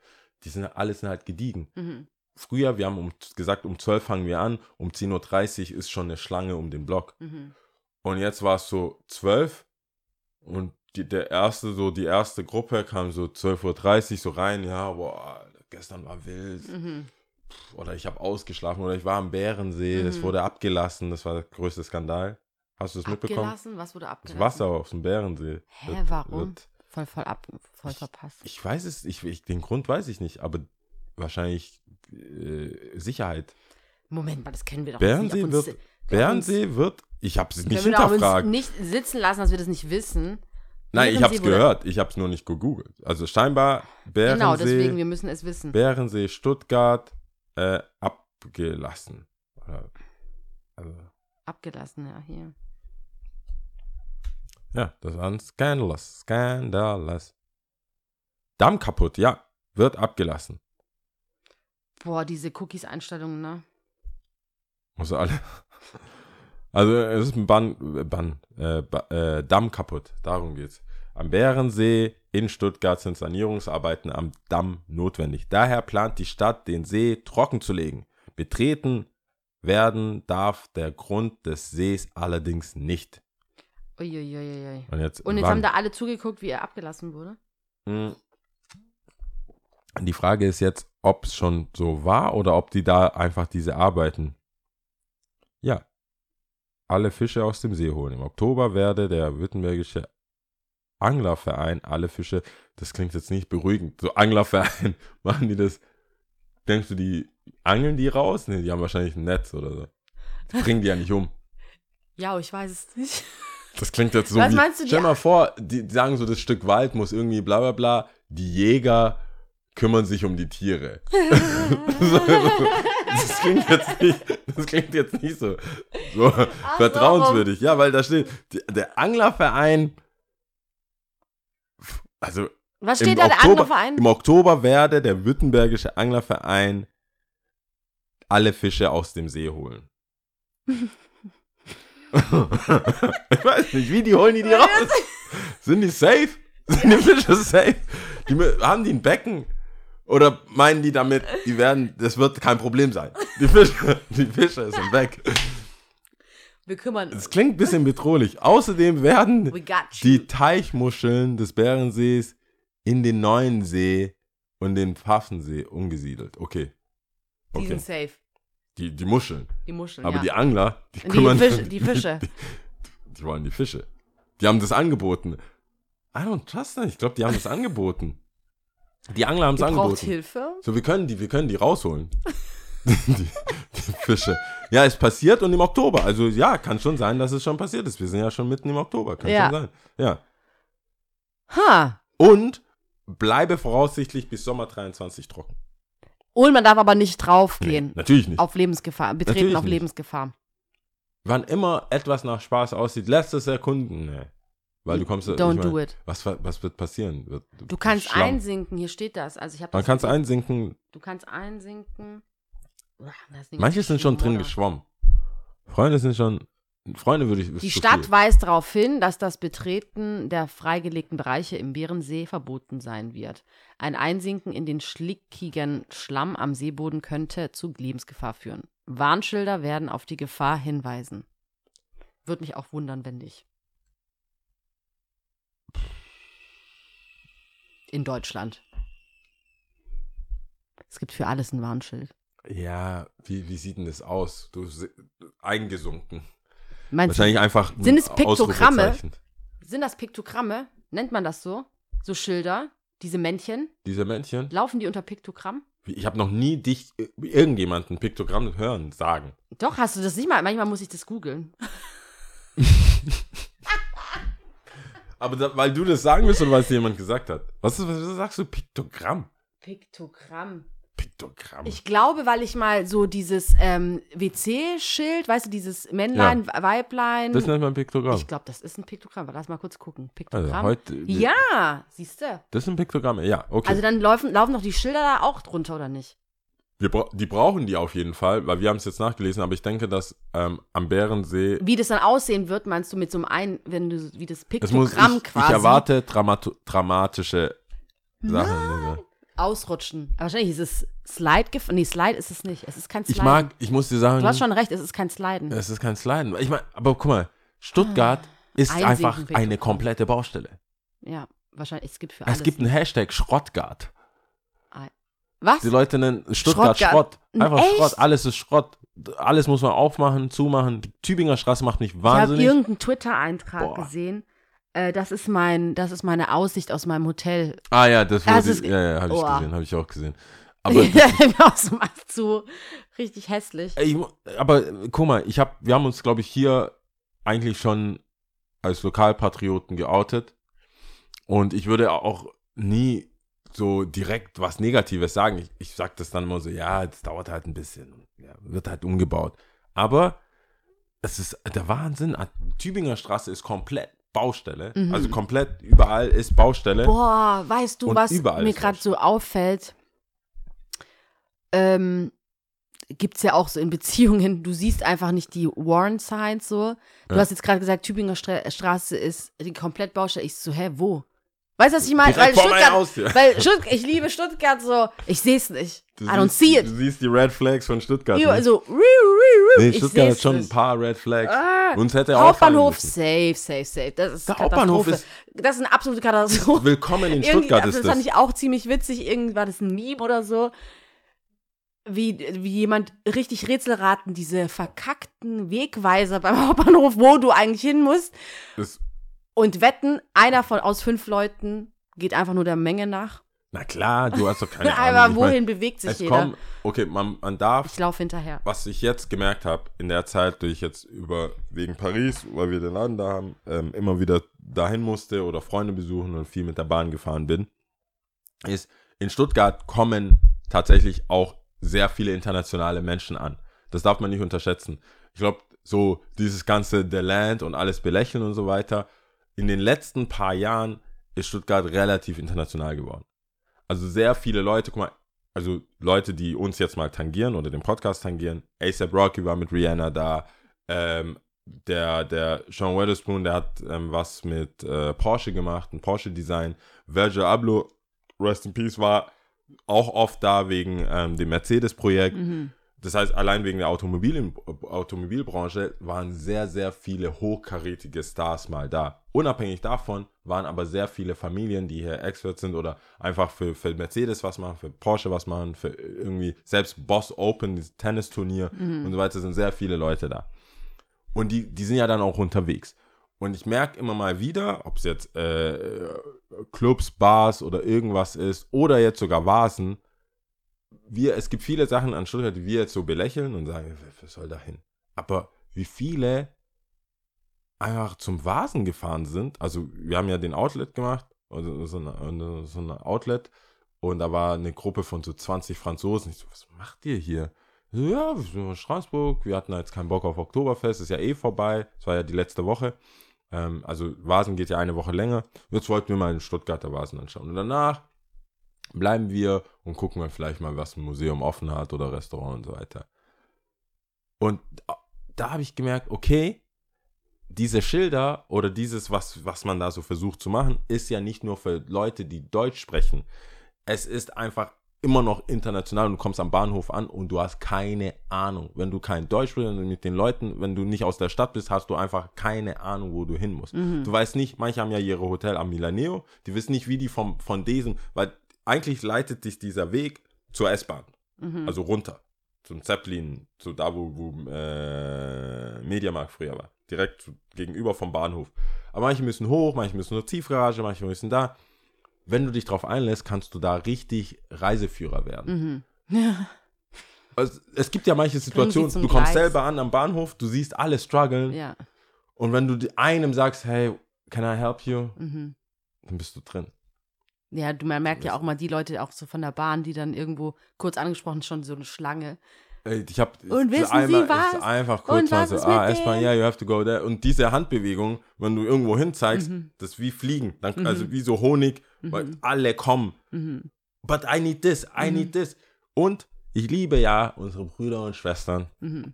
die sind alles sind halt gediegen. Mhm. Früher, wir haben um, gesagt, um 12 fangen wir an, um 10.30 Uhr ist schon eine Schlange um den Block. Mhm. Und jetzt war es so 12 und die, der erste, so die erste Gruppe kam so 12.30 Uhr so rein, ja, boah, gestern war wild. Mhm. Oder ich habe ausgeschlafen oder ich war am Bärensee, das Mhm. wurde abgelassen, das war der größte Skandal. Hast du das mitbekommen? Abgelassen? Was wurde Das abgelassen? Wasser auf dem Bärensee. Hä, warum? wird- Voll, voll ab, voll verpasst. Ich weiß es, ich, ich, den Grund weiß ich nicht, aber wahrscheinlich äh, Sicherheit. Moment mal, das kennen wir doch Bärensee nicht. wird, uns- Bärensee wird, ich habe es nicht Können wir uns hinterfragt. nicht sitzen lassen, dass wir das nicht wissen. Nein, ich habe es gehört, ich habe es nur nicht gegoogelt. Also scheinbar Bärensee, Genau, deswegen, wir müssen es wissen. Bärensee, Stuttgart äh, abgelassen. Oder, also, Abgelassen, ja, hier. Ja, das war ein Scandalous, Scandalous. Damm kaputt, ja, wird abgelassen. Boah, diese Cookies-Einstellungen, ne? Muss alle. Also es ist ein Bann, äh, Bann äh, äh, Damm kaputt. Darum geht's. Am Bärensee in Stuttgart sind Sanierungsarbeiten am Damm notwendig. Daher plant die Stadt, den See trocken zu legen. Betreten werden darf der Grund des Sees allerdings nicht. Uiuiuiui. Und jetzt, Und jetzt haben da alle zugeguckt, wie er abgelassen wurde. Hm. Die Frage ist jetzt, ob es schon so war oder ob die da einfach diese Arbeiten, ja, alle Fische aus dem See holen. Im Oktober werde der württembergische Anglerverein alle Fische, das klingt jetzt nicht beruhigend, so Anglerverein, machen die das, denkst du, die angeln die raus? Nee, die haben wahrscheinlich ein Netz oder so. Die bringen die ja nicht um. Ja, ich weiß es nicht. Das klingt jetzt so Was wie, meinst du, stell mal vor, die sagen so, das Stück Wald muss irgendwie bla bla bla, die Jäger kümmern sich um die Tiere. das klingt jetzt nicht, das klingt jetzt nicht so, so vertrauenswürdig. Ja, weil da steht, der Anglerverein, also Was steht da, der Oktober, Anglerverein? im Oktober werde der württembergische Anglerverein alle Fische aus dem See holen. ich weiß nicht, wie die holen die die raus? Sind die safe? Sind die Fische safe? Die, haben die ein Becken? Oder meinen die damit, die werden, das wird kein Problem sein? Die Fische, die Fische sind weg. Wir kümmern uns. Es klingt ein bisschen bedrohlich. Außerdem werden die Teichmuscheln des Bärensees in den neuen See und den Pfaffensee umgesiedelt. Okay. Die Okay. sind safe. Die, die Muscheln. Die Muscheln, Aber ja. die Angler, die die, kümmern Fische, die Fische. Die, die wollen die Fische. Die haben das angeboten. I don't trust that. Ich glaube, die haben das angeboten. Die Angler haben es Ihr braucht angeboten. Hilfe? So, wir können die, wir können die rausholen. die, die Fische. Ja, es passiert und im Oktober. Also ja, kann schon sein, dass es schon passiert ist. Wir sind ja schon mitten im Oktober. Kann Ja. schon sein. Ja. Ha. Und bleibe voraussichtlich bis Sommer 23 trocken. Und man darf aber nicht draufgehen. Natürlich nicht. Auf Lebensgefahr. Betreten Natürlich auf nicht. Lebensgefahr. Wann immer etwas nach Spaß aussieht, lässt es erkunden. Nee. Weil du kommst. Don't mein, do it. Was, was wird passieren? Wird, Du kannst Schlamm. einsinken, hier steht das. Also ich Man kann es einsinken. Du kannst einsinken. Manche sind schon drin geschwommen. Freunde sind schon. Freunde würde ich. Die Stadt viel. weist darauf hin, dass das Betreten der freigelegten Bereiche im Bärensee verboten sein wird. Ein Einsinken in den schlickigen Schlamm am Seeboden könnte zu Lebensgefahr führen. Warnschilder werden auf die Gefahr hinweisen. Würde mich auch wundern, wenn nicht. In Deutschland. Es gibt für alles ein Warnschild. Ja, wie, wie sieht denn das aus? Du eingesunken. Meinst du, Wahrscheinlich einfach. ein Sind es Piktogramme? Sind das Piktogramme? Nennt man das so? So Schilder? Diese Männchen? Diese Männchen? Laufen die unter Piktogramm? Ich habe noch nie dich, äh, irgendjemanden Piktogramm hören, sagen. Doch, hast du das nicht mal? Manchmal muss ich das googeln. Aber da, weil du das sagen willst oder weil es dir jemand gesagt hat? Was, ist, was sagst du? Piktogramm? Piktogramm. Piktogramm. Ich glaube, weil ich mal so dieses ähm, WC-Schild, weißt du, dieses Männlein, Weiblein. das nennt man Piktogramm. ich glaube, das ist ein Piktogramm. Lass mal kurz gucken. Also Piktogramm. heute, ja, siehst du. Das ist ein Piktogramm, ja, okay. Also dann laufen, laufen doch die Schilder da auch drunter, oder nicht? wir die brauchen die auf jeden Fall, weil wir haben es jetzt nachgelesen, aber ich denke, dass ähm, am Bärensee Wie das dann aussehen wird, meinst du mit so einem ein, wenn du wie das es muss, Piktogramm ich, quasi ich erwarte Dramat dramatische Sachen. Also. Ausrutschen. Aber wahrscheinlich ist es Slide Nee, Slide ist es nicht. Es ist kein Slide. Ich mag, ich muss dir sagen, Du hast schon recht, es ist kein Sliden. es ist kein Sliden. Ich meine, aber guck mal, Stuttgart ist Einsinken einfach eine komplette Baustelle. Ja, wahrscheinlich. Es gibt für alles. Es gibt einen Hashtag Schrottgart. Was? Die Leute nennen Stuttgart Schrottgart. Schrott. Einfach Echt? Schrott. Alles ist Schrott. Alles muss man aufmachen, zumachen. Die Tübinger Straße macht mich Ich habe wahnsinnig. irgendeinen Twitter-Eintrag gesehen. Äh, das ist mein, das ist meine Aussicht aus meinem Hotel. ah ja, das wurde, Also es- ja, ja, habe ich Boah. gesehen, habe ich auch gesehen. Aber, aus dem Ast zu richtig hässlich. ich aber guck mal, ich hab, wir haben uns, glaube ich, hier eigentlich schon als Lokalpatrioten geoutet. Und ich würde auch nie so direkt was Negatives sagen. Ich, ich sage das dann immer so, ja, das dauert halt ein bisschen. Ja, wird halt umgebaut. Aber es ist der Wahnsinn. Tübinger Straße ist komplett Baustelle. Mhm. Also komplett überall ist Baustelle. Boah, weißt du, was mir gerade so auffällt? Ähm, gibt's ja auch so in Beziehungen, du siehst einfach nicht die Warn-Signs so. Du Ja. hast jetzt gerade gesagt, Tübinger Stra Straße ist die komplett Baustelle. Ich so, hä, wo? Weißt du, was ich meine? Weil Stuttgart, Haus hier. weil Stuttgart, ich liebe Stuttgart so, ich sehe es nicht. Du I don't siehst- see it. Du siehst die Red Flags von Stuttgart. Überall ne? so, riu, riu, riu. Nee, ich Stuttgart hat schon ein nicht. paar Red Flags. Ah, Uns hätte Hauptbahnhof, safe, safe, safe. Das ist Der Hauptbahnhof Katastrophe. Das ist eine absolute Katastrophe. Willkommen in Stuttgart also ist das fand das. ich auch ziemlich witzig. Irgendwie war das ein Meme oder so. Wie, wie jemand richtig Rätselraten, diese verkackten Wegweiser beim Hauptbahnhof, wo du eigentlich hin musst. das. Und wetten, einer von aus fünf Leuten geht einfach nur der Menge nach. Na klar, du hast doch keine Ahnung. Aber Ich wohin mein, bewegt sich es jeder? kommen, okay, man, man darf, Ich laufe hinterher. was ich jetzt gemerkt habe, in der Zeit, die ich jetzt über, wegen Paris, weil wir den Laden da haben, ähm, immer wieder dahin musste oder Freunde besuchen und viel mit der Bahn gefahren bin, ist, in Stuttgart kommen tatsächlich auch sehr viele internationale Menschen an. Das darf man nicht unterschätzen. Ich glaube, so dieses ganze The Land und alles belächeln und so weiter, in den letzten paar Jahren ist Stuttgart relativ international geworden. Also sehr viele Leute, guck mal, also Leute, die uns jetzt mal tangieren oder den Podcast tangieren. ASAP Rocky war mit Rihanna da. Ähm, der, der Sean Weatherspoon, der hat ähm, was mit äh, Porsche gemacht, ein Porsche-Design. Virgil Abloh, Rest in Peace, war auch oft da wegen ähm, dem Mercedes-Projekt. Mhm. Das heißt, allein wegen der Automobil Automobilbranche waren sehr, sehr viele hochkarätige Stars mal da. Unabhängig davon waren aber sehr viele Familien, die hier Experts sind oder einfach für, für Mercedes was machen, für Porsche was machen, für irgendwie selbst Boss Open, Tennisturnier und so weiter, sind sehr viele Leute da. Und die, die sind ja dann auch unterwegs. Und ich merke immer mal wieder, ob es jetzt äh, Clubs, Bars oder irgendwas ist oder jetzt sogar Vasen, wir, es gibt viele Sachen an Stuttgart, die wir jetzt so belächeln und sagen, wer soll da hin? Aber wie viele einfach zum Vasen gefahren sind, also wir haben ja den Outlet gemacht, also so eine, so eine Outlet, und da war eine Gruppe von so 20 Franzosen. Ich so, was macht ihr hier? So, ja, wir sind in Straßburg, wir hatten jetzt keinen Bock auf Oktoberfest, ist ja eh vorbei, es war ja die letzte Woche. Ähm, also Vasen geht ja eine Woche länger. Jetzt wollten wir mal den Stuttgarter Vasen anschauen. Und danach bleiben wir und gucken wir vielleicht mal, was ein Museum offen hat oder Restaurant und so weiter. Und da habe ich gemerkt, okay, diese Schilder oder dieses, was, was man da so versucht zu machen, ist ja nicht nur für Leute, die Deutsch sprechen. Es ist einfach immer noch international und du kommst am Bahnhof an und du hast keine Ahnung. Wenn du kein Deutsch sprichst und mit den Leuten, wenn du nicht aus der Stadt bist, hast du einfach keine Ahnung, wo du hin musst. Du weißt nicht, manche haben ja ihre Hotel am Milaneo, die wissen nicht, wie die vom, von diesem, weil eigentlich leitet dich dieser Weg zur S-Bahn, also runter, zum Zeppelin, zu da, wo, wo äh, Mediamarkt früher war, direkt zu, gegenüber vom Bahnhof. Aber manche müssen hoch, manche müssen zur Tiefgarage, manche müssen da. Wenn du dich drauf einlässt, kannst du da richtig Reiseführer werden. Also, es gibt ja manche Situationen, du kommst Gleis. selber an am Bahnhof, du siehst alle strugglen Ja. und wenn du einem sagst, hey, can I help you, Mhm. dann bist du drin. Ja, du, man merkt ja auch mal die Leute auch so von der Bahn, die dann irgendwo kurz angesprochen, schon so eine Schlange. Ich hab Und wissen Sie einmal, was? ist einfach Und kurz mal was so, mit ah, erstmal, ja, you have to go there. Und diese Handbewegung, wenn du irgendwo hin zeigst, Mhm. das ist wie Fliegen. Dann, Also wie so Honig, weil alle kommen. Mhm. But I need this, I need this. Und ich liebe ja unsere Brüder und Schwestern. Mhm.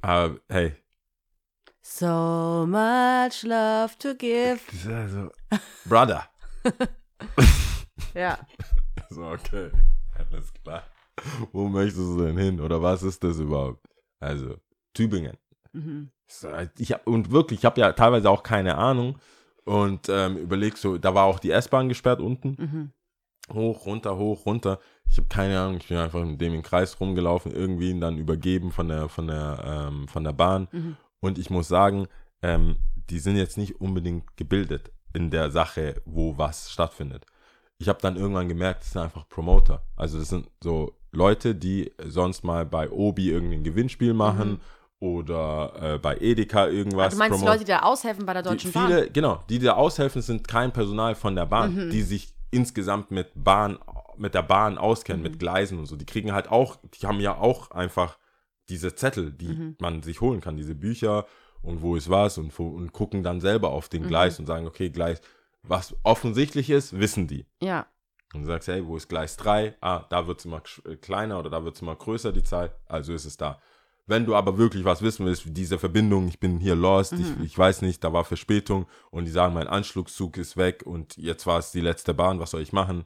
Aber hey, So much love to give. also, Brother. Ja. So, okay, alles klar. Wo möchtest du denn hin? Oder was ist das überhaupt? Also, Tübingen. Mhm. Ich hab, und wirklich, ich habe ja teilweise auch keine Ahnung. Und ähm, überleg so, da war auch die S-Bahn gesperrt unten. Mhm. Hoch, runter, hoch, runter. Ich habe keine Ahnung, ich bin einfach mit dem im Kreis rumgelaufen, irgendwie ihn dann übergeben von der, von der, ähm, von der Bahn. Mhm. Und ich muss sagen, ähm, die sind jetzt nicht unbedingt gebildet in der Sache, wo was stattfindet. Ich habe dann irgendwann gemerkt, das sind einfach Promoter. Also das sind so Leute, die sonst mal bei Obi irgendwie ein Gewinnspiel machen oder äh, bei Edeka irgendwas. Mhm. Du meinst die. Leute, die da aushelfen bei der Die, Deutschen viele, Bahn? genau, die da aushelfen, sind kein Personal von der Bahn, Mhm. die sich insgesamt mit Bahn, mit der Bahn auskennen, Mhm. mit Gleisen und so. Die kriegen halt auch, die haben ja auch einfach diese Zettel, die Mhm. man sich holen kann, diese Bücher und wo ist was und, und gucken dann selber auf Mhm. den Gleis und sagen, okay, Gleis, was offensichtlich ist, wissen die. Ja. Und du sagst, hey, wo ist Gleis 3? Ah, da wird es immer äh, kleiner oder da wird es immer größer, die Zahl. Also ist es da. Wenn du aber wirklich was wissen willst, diese Verbindung, ich bin hier lost, Mhm. ich, ich weiß nicht, da war Verspätung und die sagen, mein Anschlusszug ist weg und jetzt war es die letzte Bahn, was soll ich machen?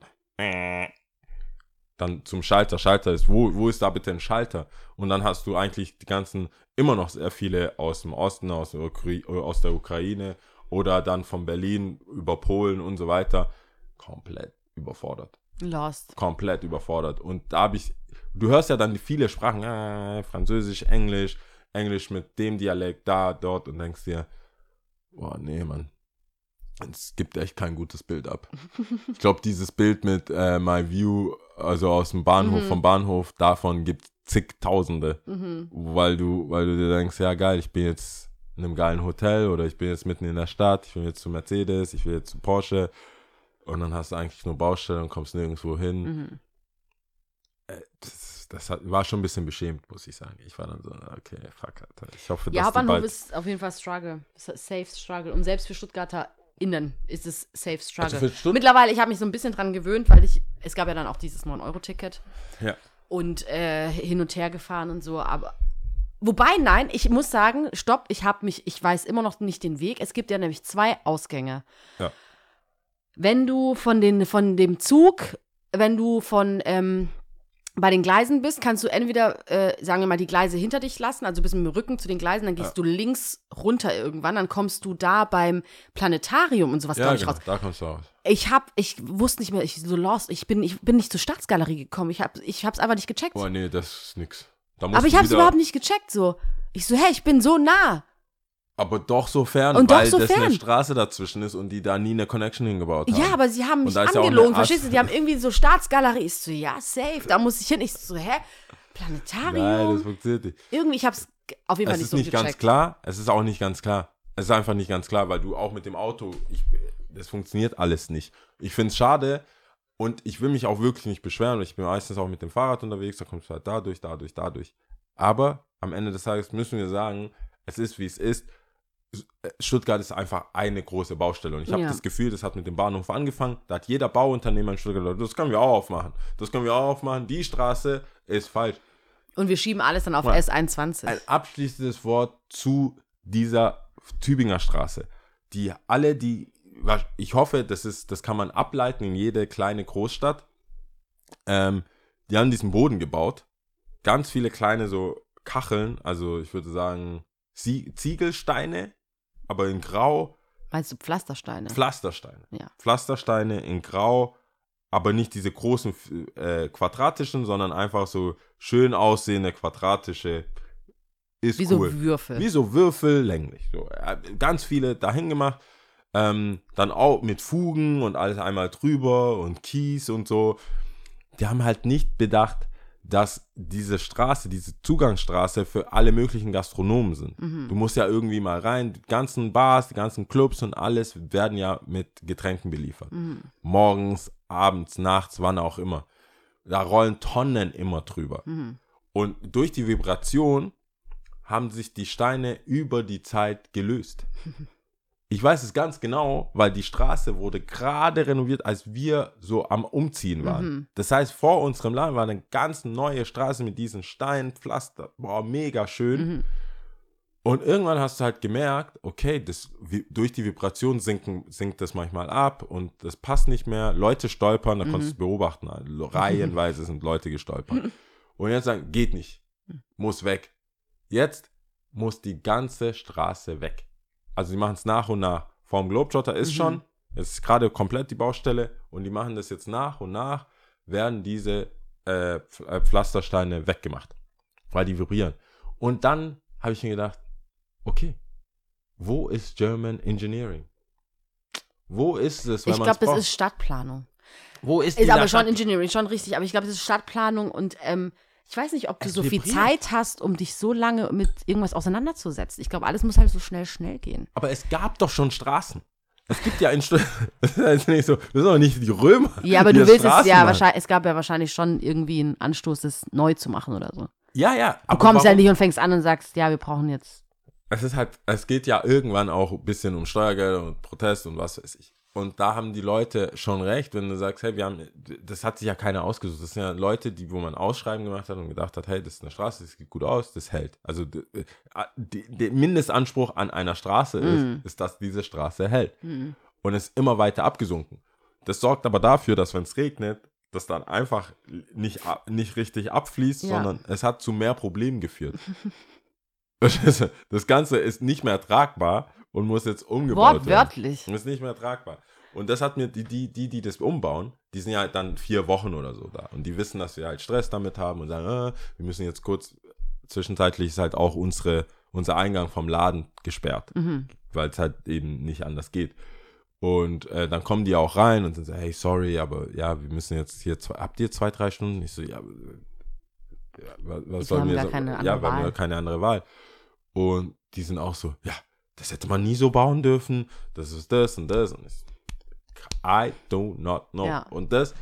Dann zum Schalter. Schalter ist, wo, wo ist da bitte ein Schalter? Und dann hast du eigentlich die ganzen, immer noch sehr viele aus dem Osten, aus der, Ukra aus der Ukraine oder dann von Berlin über Polen und so weiter. Komplett überfordert Lost. komplett überfordert. Und da habe ich, du hörst ja dann viele Sprachen, äh, Französisch, Englisch, Englisch mit dem Dialekt da, dort und denkst dir, boah, nee, Mann. Es gibt echt kein gutes Bild ab. Ich glaube, dieses Bild mit äh, My View, also aus dem Bahnhof, Mhm. vom Bahnhof, davon gibt es zigtausende, Mhm. weil du, weil du dir denkst, ja geil, ich bin jetzt in einem geilen Hotel oder ich bin jetzt mitten in der Stadt, ich will jetzt zu Mercedes, ich will jetzt zu Porsche und dann hast du eigentlich nur Baustelle und kommst nirgendwo hin. Mhm. Äh, Das, das hat, war schon ein bisschen beschämt, muss ich sagen. Ich war dann so, okay, fuck, Alter. Ich hoffe, Ja, dass Hauptbahnhof bald... ist auf jeden Fall Struggle. Safe Struggle. Und selbst für Stuttgarter innen ist es Safe Struggle. Also Mittlerweile, ich habe mich so ein bisschen dran gewöhnt, weil ich, es gab ja dann auch dieses 9-Euro-Ticket Ja. und äh, hin und her gefahren und so, aber Wobei, nein, ich muss sagen, stopp, ich habe mich, ich weiß immer noch nicht den Weg. Es gibt ja nämlich zwei Ausgänge. Ja. Wenn du von, den, von dem Zug, wenn du von ähm, bei den Gleisen bist, kannst du entweder, äh, sagen wir mal, die Gleise hinter dich lassen, also bist mit dem Rücken zu den Gleisen, dann gehst du links runter irgendwann, dann kommst du da beim Planetarium und sowas, Ja, glaube ich, genau, raus. da kommst du raus. Ich hab, ich wusste nicht mehr, ich so lost, ich bin, ich bin nicht zur Staatsgalerie gekommen, ich hab, ich hab's einfach nicht gecheckt. Boah, nee, das ist nix. Aber ich hab's überhaupt nicht gecheckt, so. Ich so, hey, ich bin so nah. Aber doch so fern, Und weil so das eine fern. Straße dazwischen ist und die da nie eine Connection hingebaut haben. Ja, aber sie haben mich ist ja angelogen, eine verstehst du? Die haben irgendwie so Staatsgalerie. Ich so, ja, safe, da muss ich hin. Ich so, hä? Planetarium? Nein, das funktioniert nicht. irgendwie, ich hab's auf jeden Fall Es nicht ist so nicht gecheckt. ganz klar. Es ist auch nicht ganz klar. Es ist einfach nicht ganz klar, weil du auch mit dem Auto, ich, das funktioniert alles nicht. Ich finde es schade und ich will mich auch wirklich nicht beschweren, weil ich bin meistens auch mit dem Fahrrad unterwegs, da kommst du halt dadurch, dadurch, dadurch. Aber am Ende des Tages müssen wir sagen, es ist wie es ist. Stuttgart ist einfach eine große Baustelle. Und ich habe Ja. das Gefühl, das hat mit dem Bahnhof angefangen. Da hat jeder Bauunternehmer in Stuttgart gesagt, das können wir auch aufmachen. Das können wir auch aufmachen. Die Straße ist falsch. Und wir schieben alles dann auf Ja. S21. Ein abschließendes Wort zu dieser Tübinger Straße. Die alle, die, ich hoffe, das, ist, das kann man ableiten in jede kleine Großstadt. Ähm, die haben diesen Boden gebaut. Ganz viele kleine so Kacheln, also ich würde sagen Zie- Ziegelsteine, aber in Grau, Meinst du Pflastersteine? Pflastersteine. Ja. Pflastersteine in Grau, aber nicht diese großen äh, quadratischen, sondern einfach so schön aussehende quadratische. Ist Wie so cool. Würfel. Wie so Würfel, länglich. So, äh, ganz viele dahin gemacht. Ähm, dann auch mit Fugen und alles einmal drüber und Kies und so. Die haben halt nicht bedacht, dass diese Straße, diese Zugangsstraße für alle möglichen Gastronomen sind. Du musst ja irgendwie mal rein, die ganzen Bars, die ganzen Clubs und alles werden ja mit Getränken beliefert. Morgens, abends, nachts, wann auch immer. Da rollen Tonnen immer drüber. Und durch die Vibration haben sich die Steine über die Zeit gelöst. Ich weiß es ganz genau, weil die Straße wurde gerade renoviert, als wir so am Umziehen waren. Das heißt, vor unserem Laden war eine ganz neue Straße mit diesen Steinpflaster. Boah, mega schön. Und irgendwann hast du halt gemerkt, okay, das, durch die Vibration sinken, sinkt das manchmal ab und das passt nicht mehr. Leute stolpern, da konntest du beobachten. Also Reihenweise sind Leute gestolpert. Und jetzt sagen, geht nicht. Muss weg. Jetzt muss die ganze Straße weg. Also sie machen es nach und nach. Vorm Globetrotter ist schon, es ist gerade komplett die Baustelle und die machen das jetzt nach und nach, werden diese äh, äh, Pflastersteine weggemacht, weil die vibrieren. Und dann habe ich mir gedacht, okay, wo ist German Engineering? Wo ist es, wenn Ich glaube, das ist Stadtplanung. wo ist Ist aber schon Stadt- Engineering, schon richtig. Aber ich glaube, das ist Stadtplanung und ähm, ich weiß nicht, ob du Es so viel vibriert. Zeit hast, um dich so lange mit irgendwas auseinanderzusetzen. Ich glaube, alles muss halt so schnell, schnell gehen. Aber es gab doch schon Straßen. Es gibt ja in Stu- das ist nicht so, das sind doch nicht die Römer. Ja, aber du willst es Straßen ja machen. wahrscheinlich, es gab ja wahrscheinlich schon irgendwie einen Anstoß, das neu zu machen oder so. Ja, ja. Du kommst ja nicht und fängst an und sagst, ja, wir brauchen jetzt. Es ist halt, es geht ja irgendwann auch ein bisschen um Steuergelder und Protest und was weiß ich. Und da haben die Leute schon recht, wenn du sagst, hey, wir haben, das hat sich ja keiner ausgesucht. Das sind ja Leute, die, wo man Ausschreiben gemacht hat und gedacht hat, hey, das ist eine Straße, das sieht gut aus, das hält. Also äh, der Mindestanspruch an einer Straße ist, ist, dass diese Straße hält. Und ist immer weiter abgesunken. Das sorgt aber dafür, dass wenn es regnet, das dann einfach nicht, nicht richtig abfließt, Ja. sondern es hat zu mehr Problemen geführt. Das Ganze ist nicht mehr tragbar und muss jetzt umgebaut werden. Wortwörtlich. Ist nicht mehr tragbar. Und das hat mir die, die, die, die das umbauen, die sind ja halt dann vier Wochen oder so da. Und die wissen, dass wir halt Stress damit haben und sagen, äh, wir müssen jetzt kurz, zwischenzeitlich ist halt auch unsere, unser Eingang vom Laden gesperrt, Mhm. weil es halt eben nicht anders geht. Und äh, dann kommen die auch rein und sind so, hey, sorry, aber ja, wir müssen jetzt hier, zwei, habt ihr zwei, drei Stunden? Ich so, ja, äh, ja was, was Wir sollen haben wir so- Ja, andere wir haben ja Wahl. keine andere Wahl. Und die sind auch so, ja, das hätte man nie so bauen dürfen, das ist das und das. Und ich, I do not know. Ja. Und das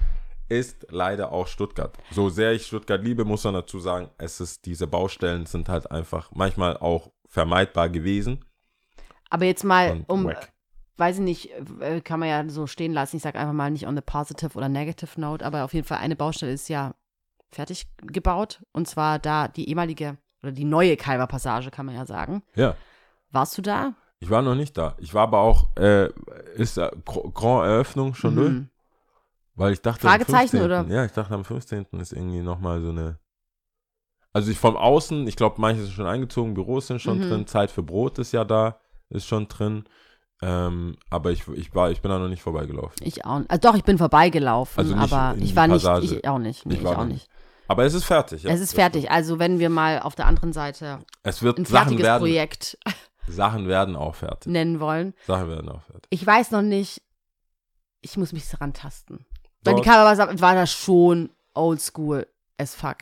ist leider auch Stuttgart. So sehr ich Stuttgart liebe, muss man dazu sagen, es ist, diese Baustellen sind halt einfach manchmal auch vermeidbar gewesen. Aber jetzt mal, Und um, wack. weiß ich nicht, äh, kann man ja so stehen lassen. Ich sage einfach mal nicht on the positive oder negative note, aber auf jeden Fall eine Baustelle ist ja fertig gebaut. Und zwar da die ehemalige oder die neue Calver Passage, kann man ja sagen. Ja. Warst du da? Ich war noch nicht da. Ich war aber auch, äh, ist da Gr- Grand Eröffnung schon? Mhm. Weil ich dachte, Fragezeichen, am 15. oder? Ja, ich dachte, am 15. ist irgendwie nochmal so eine. Also ich vom Außen, ich glaube, manche sind schon eingezogen, Büros sind schon Mhm. drin, Zeit für Brot ist ja da, ist schon drin. Ähm, aber ich, ich war, ich bin da noch nicht vorbeigelaufen. Ich auch nicht. Also doch, ich bin vorbeigelaufen, Also nicht aber ich war nicht, Passage. ich auch nicht. Nee, Ich ich, auch nicht. Aber es ist fertig. Ja. Es ist fertig. Also wenn wir mal auf der anderen Seite Es wird ein Sachen fertiges werden. Projekt Sachen werden auch fertig. nennen wollen. Sachen werden auch fertig. Ich weiß noch nicht, ich muss mich daran tasten. Weil die Cover war das schon oldschool as fuck.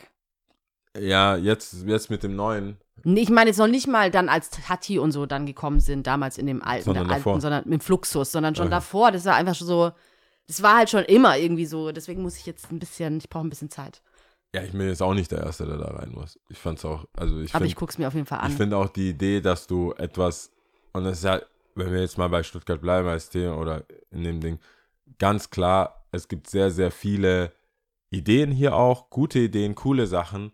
Ja, jetzt, jetzt mit dem neuen. Nee, ich meine jetzt noch nicht mal dann, als Tati und so dann gekommen sind, damals in dem alten, Sondern alten sondern mit Fluxus, sondern schon Okay. davor. Das war einfach schon so, das war halt schon immer irgendwie so. Deswegen muss ich jetzt ein bisschen, ich brauche ein bisschen Zeit. Ja, ich bin jetzt auch nicht der Erste, der da rein muss. Ich fand's auch, also ich Aber finde ich guck's mir auf jeden Fall an. Ich finde auch die Idee, dass du etwas, und das ist ja, wenn wir jetzt mal bei Stuttgart bleiben als Thema oder in dem Ding, ganz klar, es gibt sehr, sehr viele Ideen hier auch, gute Ideen, coole Sachen.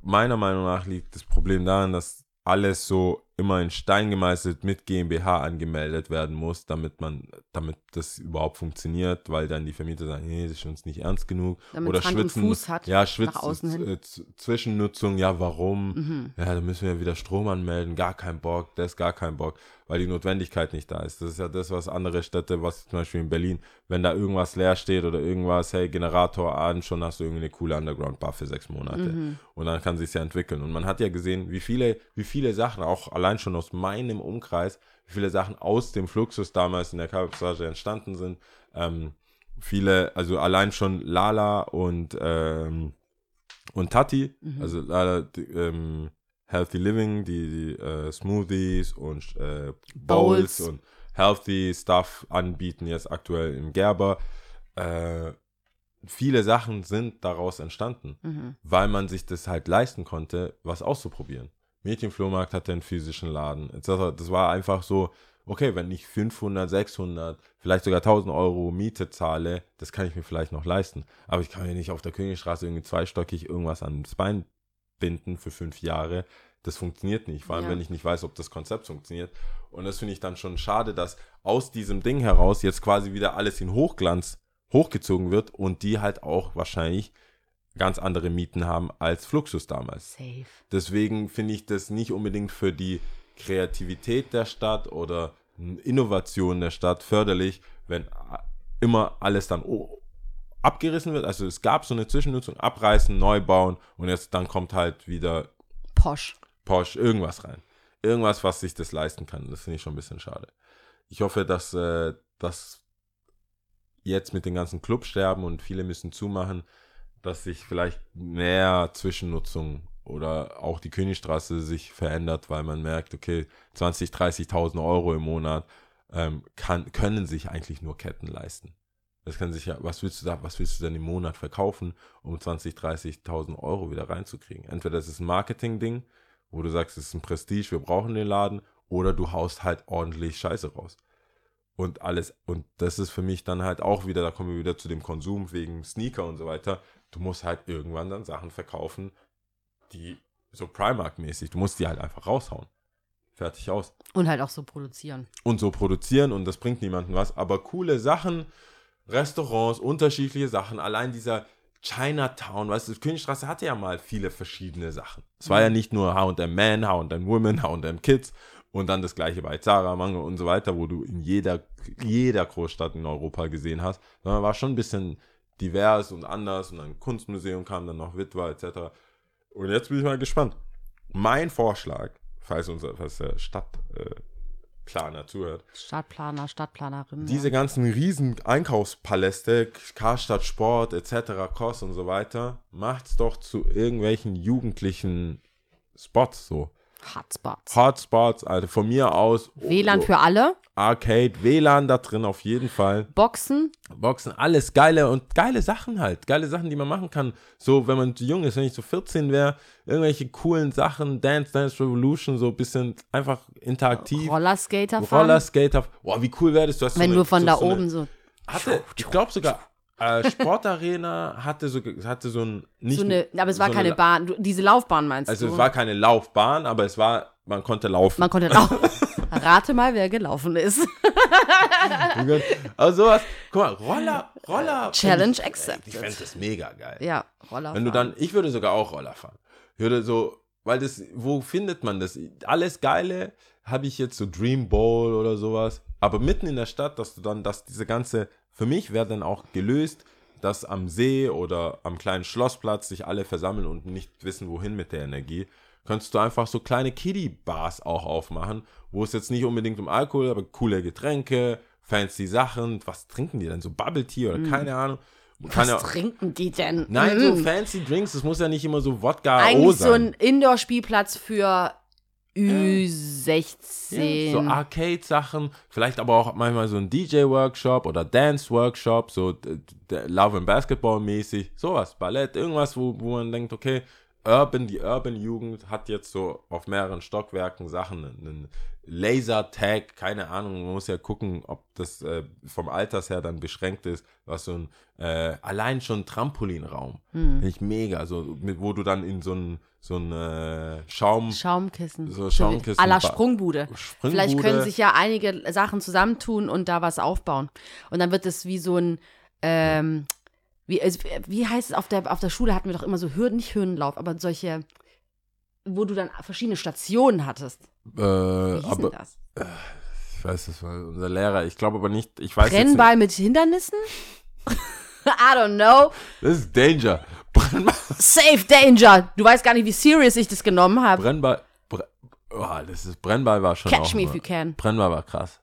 Meiner Meinung nach liegt das Problem daran, dass alles so immer in Stein gemeißelt mit GmbH angemeldet werden muss, damit man, damit das überhaupt funktioniert, weil dann die Vermieter sagen, nee, das ist uns nicht ernst genug. Damit oder schwitzen, Fuß hat, ja, schwitzen, Zwischennutzung, ja, warum? Mhm. Ja, da müssen wir wieder Strom anmelden, gar kein Bock, das ist gar kein Bock, weil die Notwendigkeit nicht da ist. Das ist ja das, was andere Städte, was zum Beispiel in Berlin, wenn da irgendwas leer steht oder irgendwas, hey, Generator an, schon hast du irgendwie eine coole Underground-Bar für sechs Monate. Mhm. Und dann kann sich ja entwickeln. Und man hat ja gesehen, wie viele, wie viele Sachen, auch allein schon aus meinem Umkreis, wie viele Sachen aus dem Fluxus damals in der Kabelpassage entstanden sind. Ähm, viele, also allein schon Lala und ähm, und Tati, Mhm. also leider die, ähm, Healthy Living, die, die äh, Smoothies und äh, Bowls, Bowls. und Healthy Stuff anbieten, jetzt aktuell im Gerber. Äh, viele Sachen sind daraus entstanden, Mhm. weil man sich das halt leisten konnte, was auszuprobieren. Mädchenflohmarkt hatte einen physischen Laden. Das war einfach so, okay, wenn ich 500, 600, vielleicht sogar 1000 Euro Miete zahle, das kann ich mir vielleicht noch leisten. Aber ich kann mir nicht auf der Königstraße irgendwie zweistockig irgendwas ans Bein binden für fünf Jahre. Das funktioniert nicht, vor allem Ja. wenn ich nicht weiß, ob das Konzept funktioniert. Und das finde ich dann schon schade, dass aus diesem Ding heraus jetzt quasi wieder alles in Hochglanz hochgezogen wird und die halt auch wahrscheinlich ganz andere Mieten haben als Fluxus damals. Safe. Deswegen finde ich das nicht unbedingt für die Kreativität der Stadt oder Innovation der Stadt förderlich, wenn immer alles dann abgerissen wird. Also es gab so eine Zwischennutzung, abreißen, neu bauen und jetzt dann kommt halt wieder Posch. Porsche irgendwas rein. Irgendwas, was sich das leisten kann. Das finde ich schon ein bisschen schade. Ich hoffe, dass äh, das jetzt mit den ganzen Clubsterben und viele müssen zumachen, dass sich vielleicht mehr Zwischennutzung oder auch die Königstraße sich verändert, weil man merkt, okay, 20, 30.000 Euro im Monat ähm, kann, können sich eigentlich nur Ketten leisten. Das kann sich ja, was willst du da, was willst du denn im Monat verkaufen, um 20, 30.000 Euro wieder reinzukriegen? Entweder das ist ein Marketing-Ding, wo du sagst, es ist ein Prestige, wir brauchen den Laden, oder du haust halt ordentlich Scheiße raus. Und alles, und das ist für mich dann halt auch wieder, da kommen wir wieder zu dem Konsum wegen Sneaker und so weiter. Du musst halt irgendwann dann Sachen verkaufen, die so Primark-mäßig, du musst die halt einfach raushauen. Fertig aus Und halt auch so produzieren. und so produzieren und das bringt niemandem was. Aber coole Sachen, Restaurants, unterschiedliche Sachen. Allein dieser Chinatown, weißt du, Königstraße hatte ja mal viele verschiedene Sachen. Es war ja nicht nur H&M Man, H&M Women, H&M Kids und dann das gleiche bei Zara, Mango und so weiter, wo du in jeder, jeder Großstadt in Europa gesehen hast. Sondern war schon ein bisschen divers und anders und ein Kunstmuseum kam dann noch Witwer etc. Und jetzt bin ich mal gespannt. Mein Vorschlag, falls unser falls der Stadtplaner äh, zuhört, Stadtplaner, Stadtplanerin. diese ganzen riesen Einkaufspaläste, Karstadt Sport etc., Kost und so weiter, macht's doch zu irgendwelchen jugendlichen Spots so. Hotspots. Hotspots, also von mir aus. WLAN so für alle. Arcade, WLAN da drin auf jeden Fall. Boxen. Boxen, alles geile und geile Sachen halt. Geile Sachen, die man machen kann. So, wenn man zu jung ist, wenn ich so 14 wäre, irgendwelche coolen Sachen, Dance Dance Revolution, so ein bisschen einfach interaktiv. Rollerskater fahren. Rollerskater. Boah, wie cool wäre das? Du hast Wenn so du eine, von so, da so eine, oben so. Hatte, ich glaube sogar, äh, Sportarena hatte so, hatte so ein, nicht, so eine aber es war so keine eine, Bahn. Du, diese Laufbahn meinst Also du? es war keine Laufbahn, aber es war, man konnte laufen. Man konnte laufen. Rate mal, wer gelaufen ist. also sowas, guck mal, Roller, Roller. Challenge ich- accepted. Ich fände das mega geil. ja, Roller. Wenn du dann, ich würde sogar auch Roller fahren. Ich würde so, weil das, wo findet man das? Alles Geile habe ich jetzt so Dream Bowl oder sowas. Aber mitten in der Stadt, dass du dann, dass diese ganze, für mich wäre dann auch gelöst, dass am See oder am kleinen Schlossplatz sich alle versammeln und nicht wissen, wohin mit der Energie. Könntest du einfach so kleine Kiddie-Bars auch aufmachen, wo es jetzt nicht unbedingt um Alkohol, aber coole Getränke, fancy Sachen. Was trinken die denn? So Bubble Tea oder keine Ahnung. Kann Was ja, trinken die denn? Nein, Mm. so fancy Drinks, das muss ja nicht immer so Wodka O Eigentlich so sein. ein Indoor-Spielplatz für Ü16. so Arcade-Sachen, vielleicht aber auch manchmal so ein DJ-Workshop oder Dance-Workshop, so Love and Basketball mäßig, sowas, Ballett, irgendwas, wo, wo man denkt, okay, Urban, die Urban-Jugend hat jetzt so auf mehreren Stockwerken Sachen, einen Laser-Tag, keine Ahnung, man muss ja gucken, ob das äh, vom Alters her dann beschränkt ist, was so ein, äh, allein schon Trampolinraum, finde ich mega, so, mit, wo du dann in so ein, so ein äh, Schaum, Schaumkissen. So Schaumkissen- À la Sprungbude. Sprungbude. Vielleicht können sich ja einige Sachen zusammentun und da was aufbauen. Und dann wird es wie so ein, ähm, wie, es- wie heißt es, auf der, auf der Schule hatten wir doch immer so Hürden, nicht Hürdenlauf, aber solche, wo du dann verschiedene Stationen hattest. äh, Wie hieß aber denn das? Ich weiß, das war unser Lehrer. Ich glaube aber nicht, ich weiß Brennball mit Hindernissen? I don't know. Das ist Danger. Brennball. Safe Danger. Du weißt gar nicht, wie serious ich das genommen habe. Brennball. Bre oh, das ist, Brennball war schon Catch auch me mal- if you can. Brennball war krass.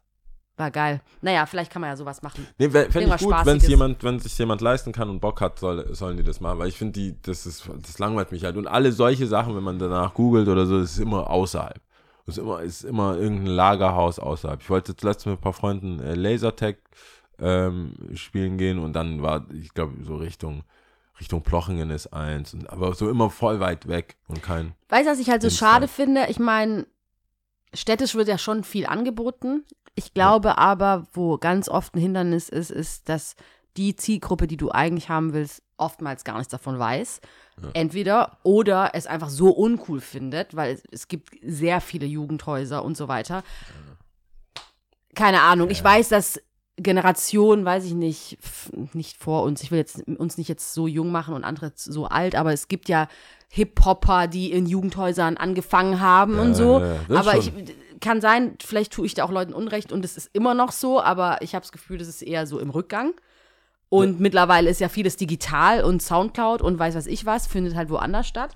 War geil. Naja, vielleicht kann man ja sowas machen. Nee, fände ich gut, wenn Spaßiges. jemand, wenn sich jemand leisten kann und Bock hat, soll, sollen die das machen. Weil ich finde, die, das ist, das langweilt mich halt. Und alle solche Sachen, wenn man danach googelt oder so, das ist immer außerhalb. Das ist immer, ist immer irgendein Lagerhaus außerhalb. Ich wollte zuletzt mit ein paar Freunden äh, Lasertag ähm, spielen gehen und dann war, ich glaube, so Richtung, Richtung Plochingen ist eins. Und, aber so immer voll weit weg und kein. Weißt du, was ich halt so schade finde? Ich meine, städtisch wird ja schon viel angeboten. Ich glaube aber, wo ganz oft ein Hindernis ist, ist, dass die Zielgruppe, die du eigentlich haben willst, oftmals gar nichts davon weiß. Entweder oder es einfach so uncool findet, weil es, es gibt sehr viele Jugendhäuser und so weiter. Keine Ahnung. Ich weiß, dass Generationen, weiß ich nicht, nicht vor uns. Ich will jetzt uns nicht jetzt so jung machen und andere so alt, aber es gibt ja Hip-Hopper, die in Jugendhäusern angefangen haben und so. ja, aber ich schon. Kann sein, vielleicht tue ich da auch Leuten Unrecht und es ist immer noch so, aber ich habe das Gefühl, das ist eher so im Rückgang. Und mittlerweile ist ja vieles digital und Soundcloud und weiß was ich was, findet halt woanders statt.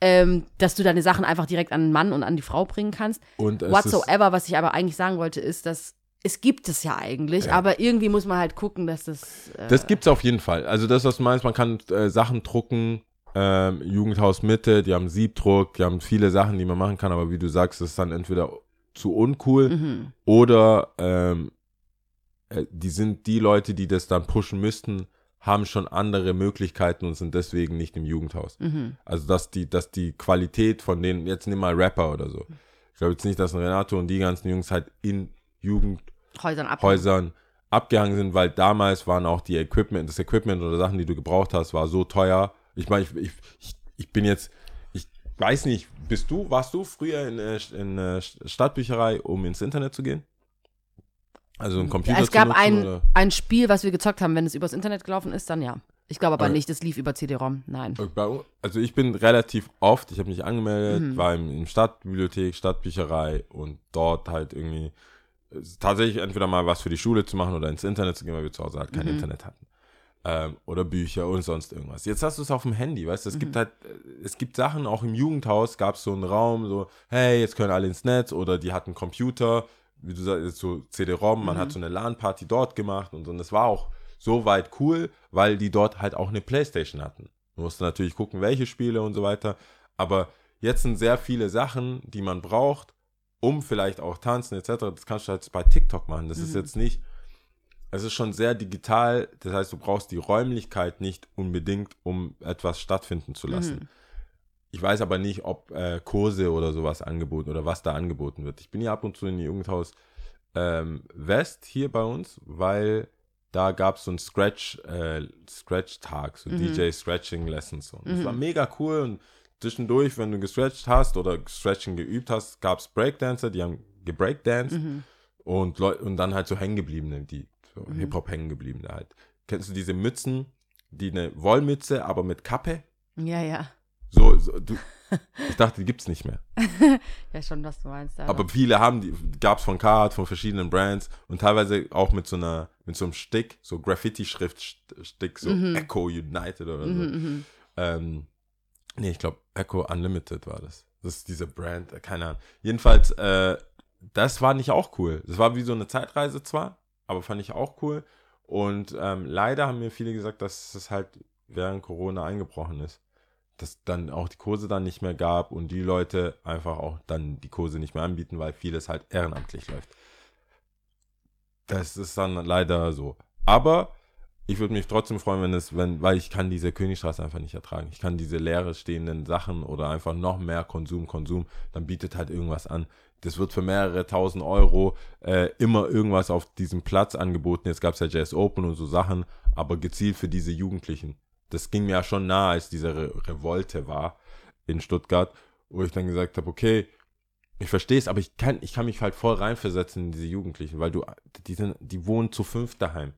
Ähm, dass du deine Sachen einfach direkt an den Mann und an die Frau bringen kannst. Und es Whatsoever, was ich aber eigentlich sagen wollte, ist, dass es gibt es ja eigentlich, aber irgendwie muss man halt gucken, dass das. Äh, Das gibt's auf jeden Fall. Also das, was du meinst, man kann äh, Sachen drucken, ähm, Jugendhaus Mitte, die haben Siebdruck, die haben viele Sachen, die man machen kann, aber wie du sagst, das ist dann entweder zu uncool mhm. oder ähm, äh, die sind die Leute, die das dann pushen müssten, haben schon andere Möglichkeiten und sind deswegen nicht im Jugendhaus. Mhm. Also dass die, dass die Qualität von denen, jetzt nimm mal Rapper oder so. Ich glaube jetzt nicht, dass Renato und die ganzen Jungs halt in Jugendhäusern Häusern ab. abgehangen sind, weil damals waren auch die Equipment, das Equipment oder Sachen, die du gebraucht hast, war so teuer. Ich meine, ich, ich, ich bin jetzt, ich weiß nicht, bist du, warst du früher in, äh, in äh, Stadtbücherei, um ins Internet zu gehen? Also einen Computer Es gab zu nutzen, ein, oder? ein Spiel, was wir gezockt haben. Wenn es übers Internet gelaufen ist, dann ja. Ich glaube aber Okay. nicht, es lief über CD-ROM. Nein. Also ich bin relativ oft, ich habe mich angemeldet, Mhm. war im, im Stadtbibliothek, Stadtbücherei und dort halt irgendwie äh, tatsächlich entweder mal was für die Schule zu machen oder ins Internet zu gehen, weil wir zu Hause halt kein Mhm. Internet hatten. Ähm, oder Bücher und sonst irgendwas. Jetzt hast du es auf dem Handy, weißt du, es Mhm. gibt halt, es gibt Sachen, auch im Jugendhaus gab es so einen Raum, so, hey, jetzt können alle ins Netz oder die hatten Computer, wie du sagst, so CD-ROM, man Mhm. hat so eine LAN-Party dort gemacht und so. Und das war auch so weit cool, weil die dort halt auch eine Playstation hatten. Du musst natürlich gucken, welche Spiele und so weiter. Aber jetzt sind sehr viele Sachen, die man braucht, um vielleicht auch tanzen etc. Das kannst du halt bei TikTok machen. Das ist jetzt nicht, es ist schon sehr digital. Das heißt, du brauchst die Räumlichkeit nicht unbedingt, um etwas stattfinden zu lassen. Ich weiß aber nicht, ob äh, Kurse oder sowas angeboten oder was da angeboten wird. Ich bin ja ab und zu in Jugendhaus ähm, West hier bei uns, weil da gab es so einen Scratch, äh, Scratch-Tag, so DJ Scratching Lessons. Und das war mega cool und zwischendurch, wenn du gescratcht hast oder Scratching geübt hast, gab es Breakdancer, die haben gebreakdanced und, Leu und dann halt so Hängengebliebene, die so Hip-Hop-Hängengebliebene halt. Kennst du diese Mützen, die eine Wollmütze, aber mit Kappe? Ja, ja. So, so du, ich dachte, die gibt's nicht mehr. Ja, schon, was du meinst. Aber viele haben die, gab's von Card, von verschiedenen Brands und teilweise auch mit so einer, mit so einem Stick, so Graffiti-Schriftstick, so Echo United oder so. Ähm, nee, ich glaube Echo Unlimited war das. Das ist diese Brand, äh, keine Ahnung. Jedenfalls, äh, das war nicht auch cool. Das war wie so eine Zeitreise zwar, aber fand ich auch cool. Und ähm, leider haben mir viele gesagt, dass es halt während Corona eingebrochen ist. Dass dann auch die Kurse dann nicht mehr gab und die Leute einfach auch dann die Kurse nicht mehr anbieten, weil vieles halt ehrenamtlich läuft. Das ist dann leider so. Aber ich würde mich trotzdem freuen, wenn es, wenn, weil ich kann diese Königstraße einfach nicht ertragen. Ich kann diese leere stehenden Sachen oder einfach noch mehr Konsum, Konsum, dann bietet halt irgendwas an. Das wird für mehrere tausend Euro äh, immer irgendwas auf diesem Platz angeboten. Jetzt gab es ja Jazz Open und so Sachen, aber gezielt für diese Jugendlichen. Das ging mir ja schon nah, als diese Re Revolte war in Stuttgart, wo ich dann gesagt habe, okay, ich verstehe es, aber ich kann, ich kann mich halt voll reinversetzen in diese Jugendlichen, weil du, die sind, die wohnen zu fünf daheim.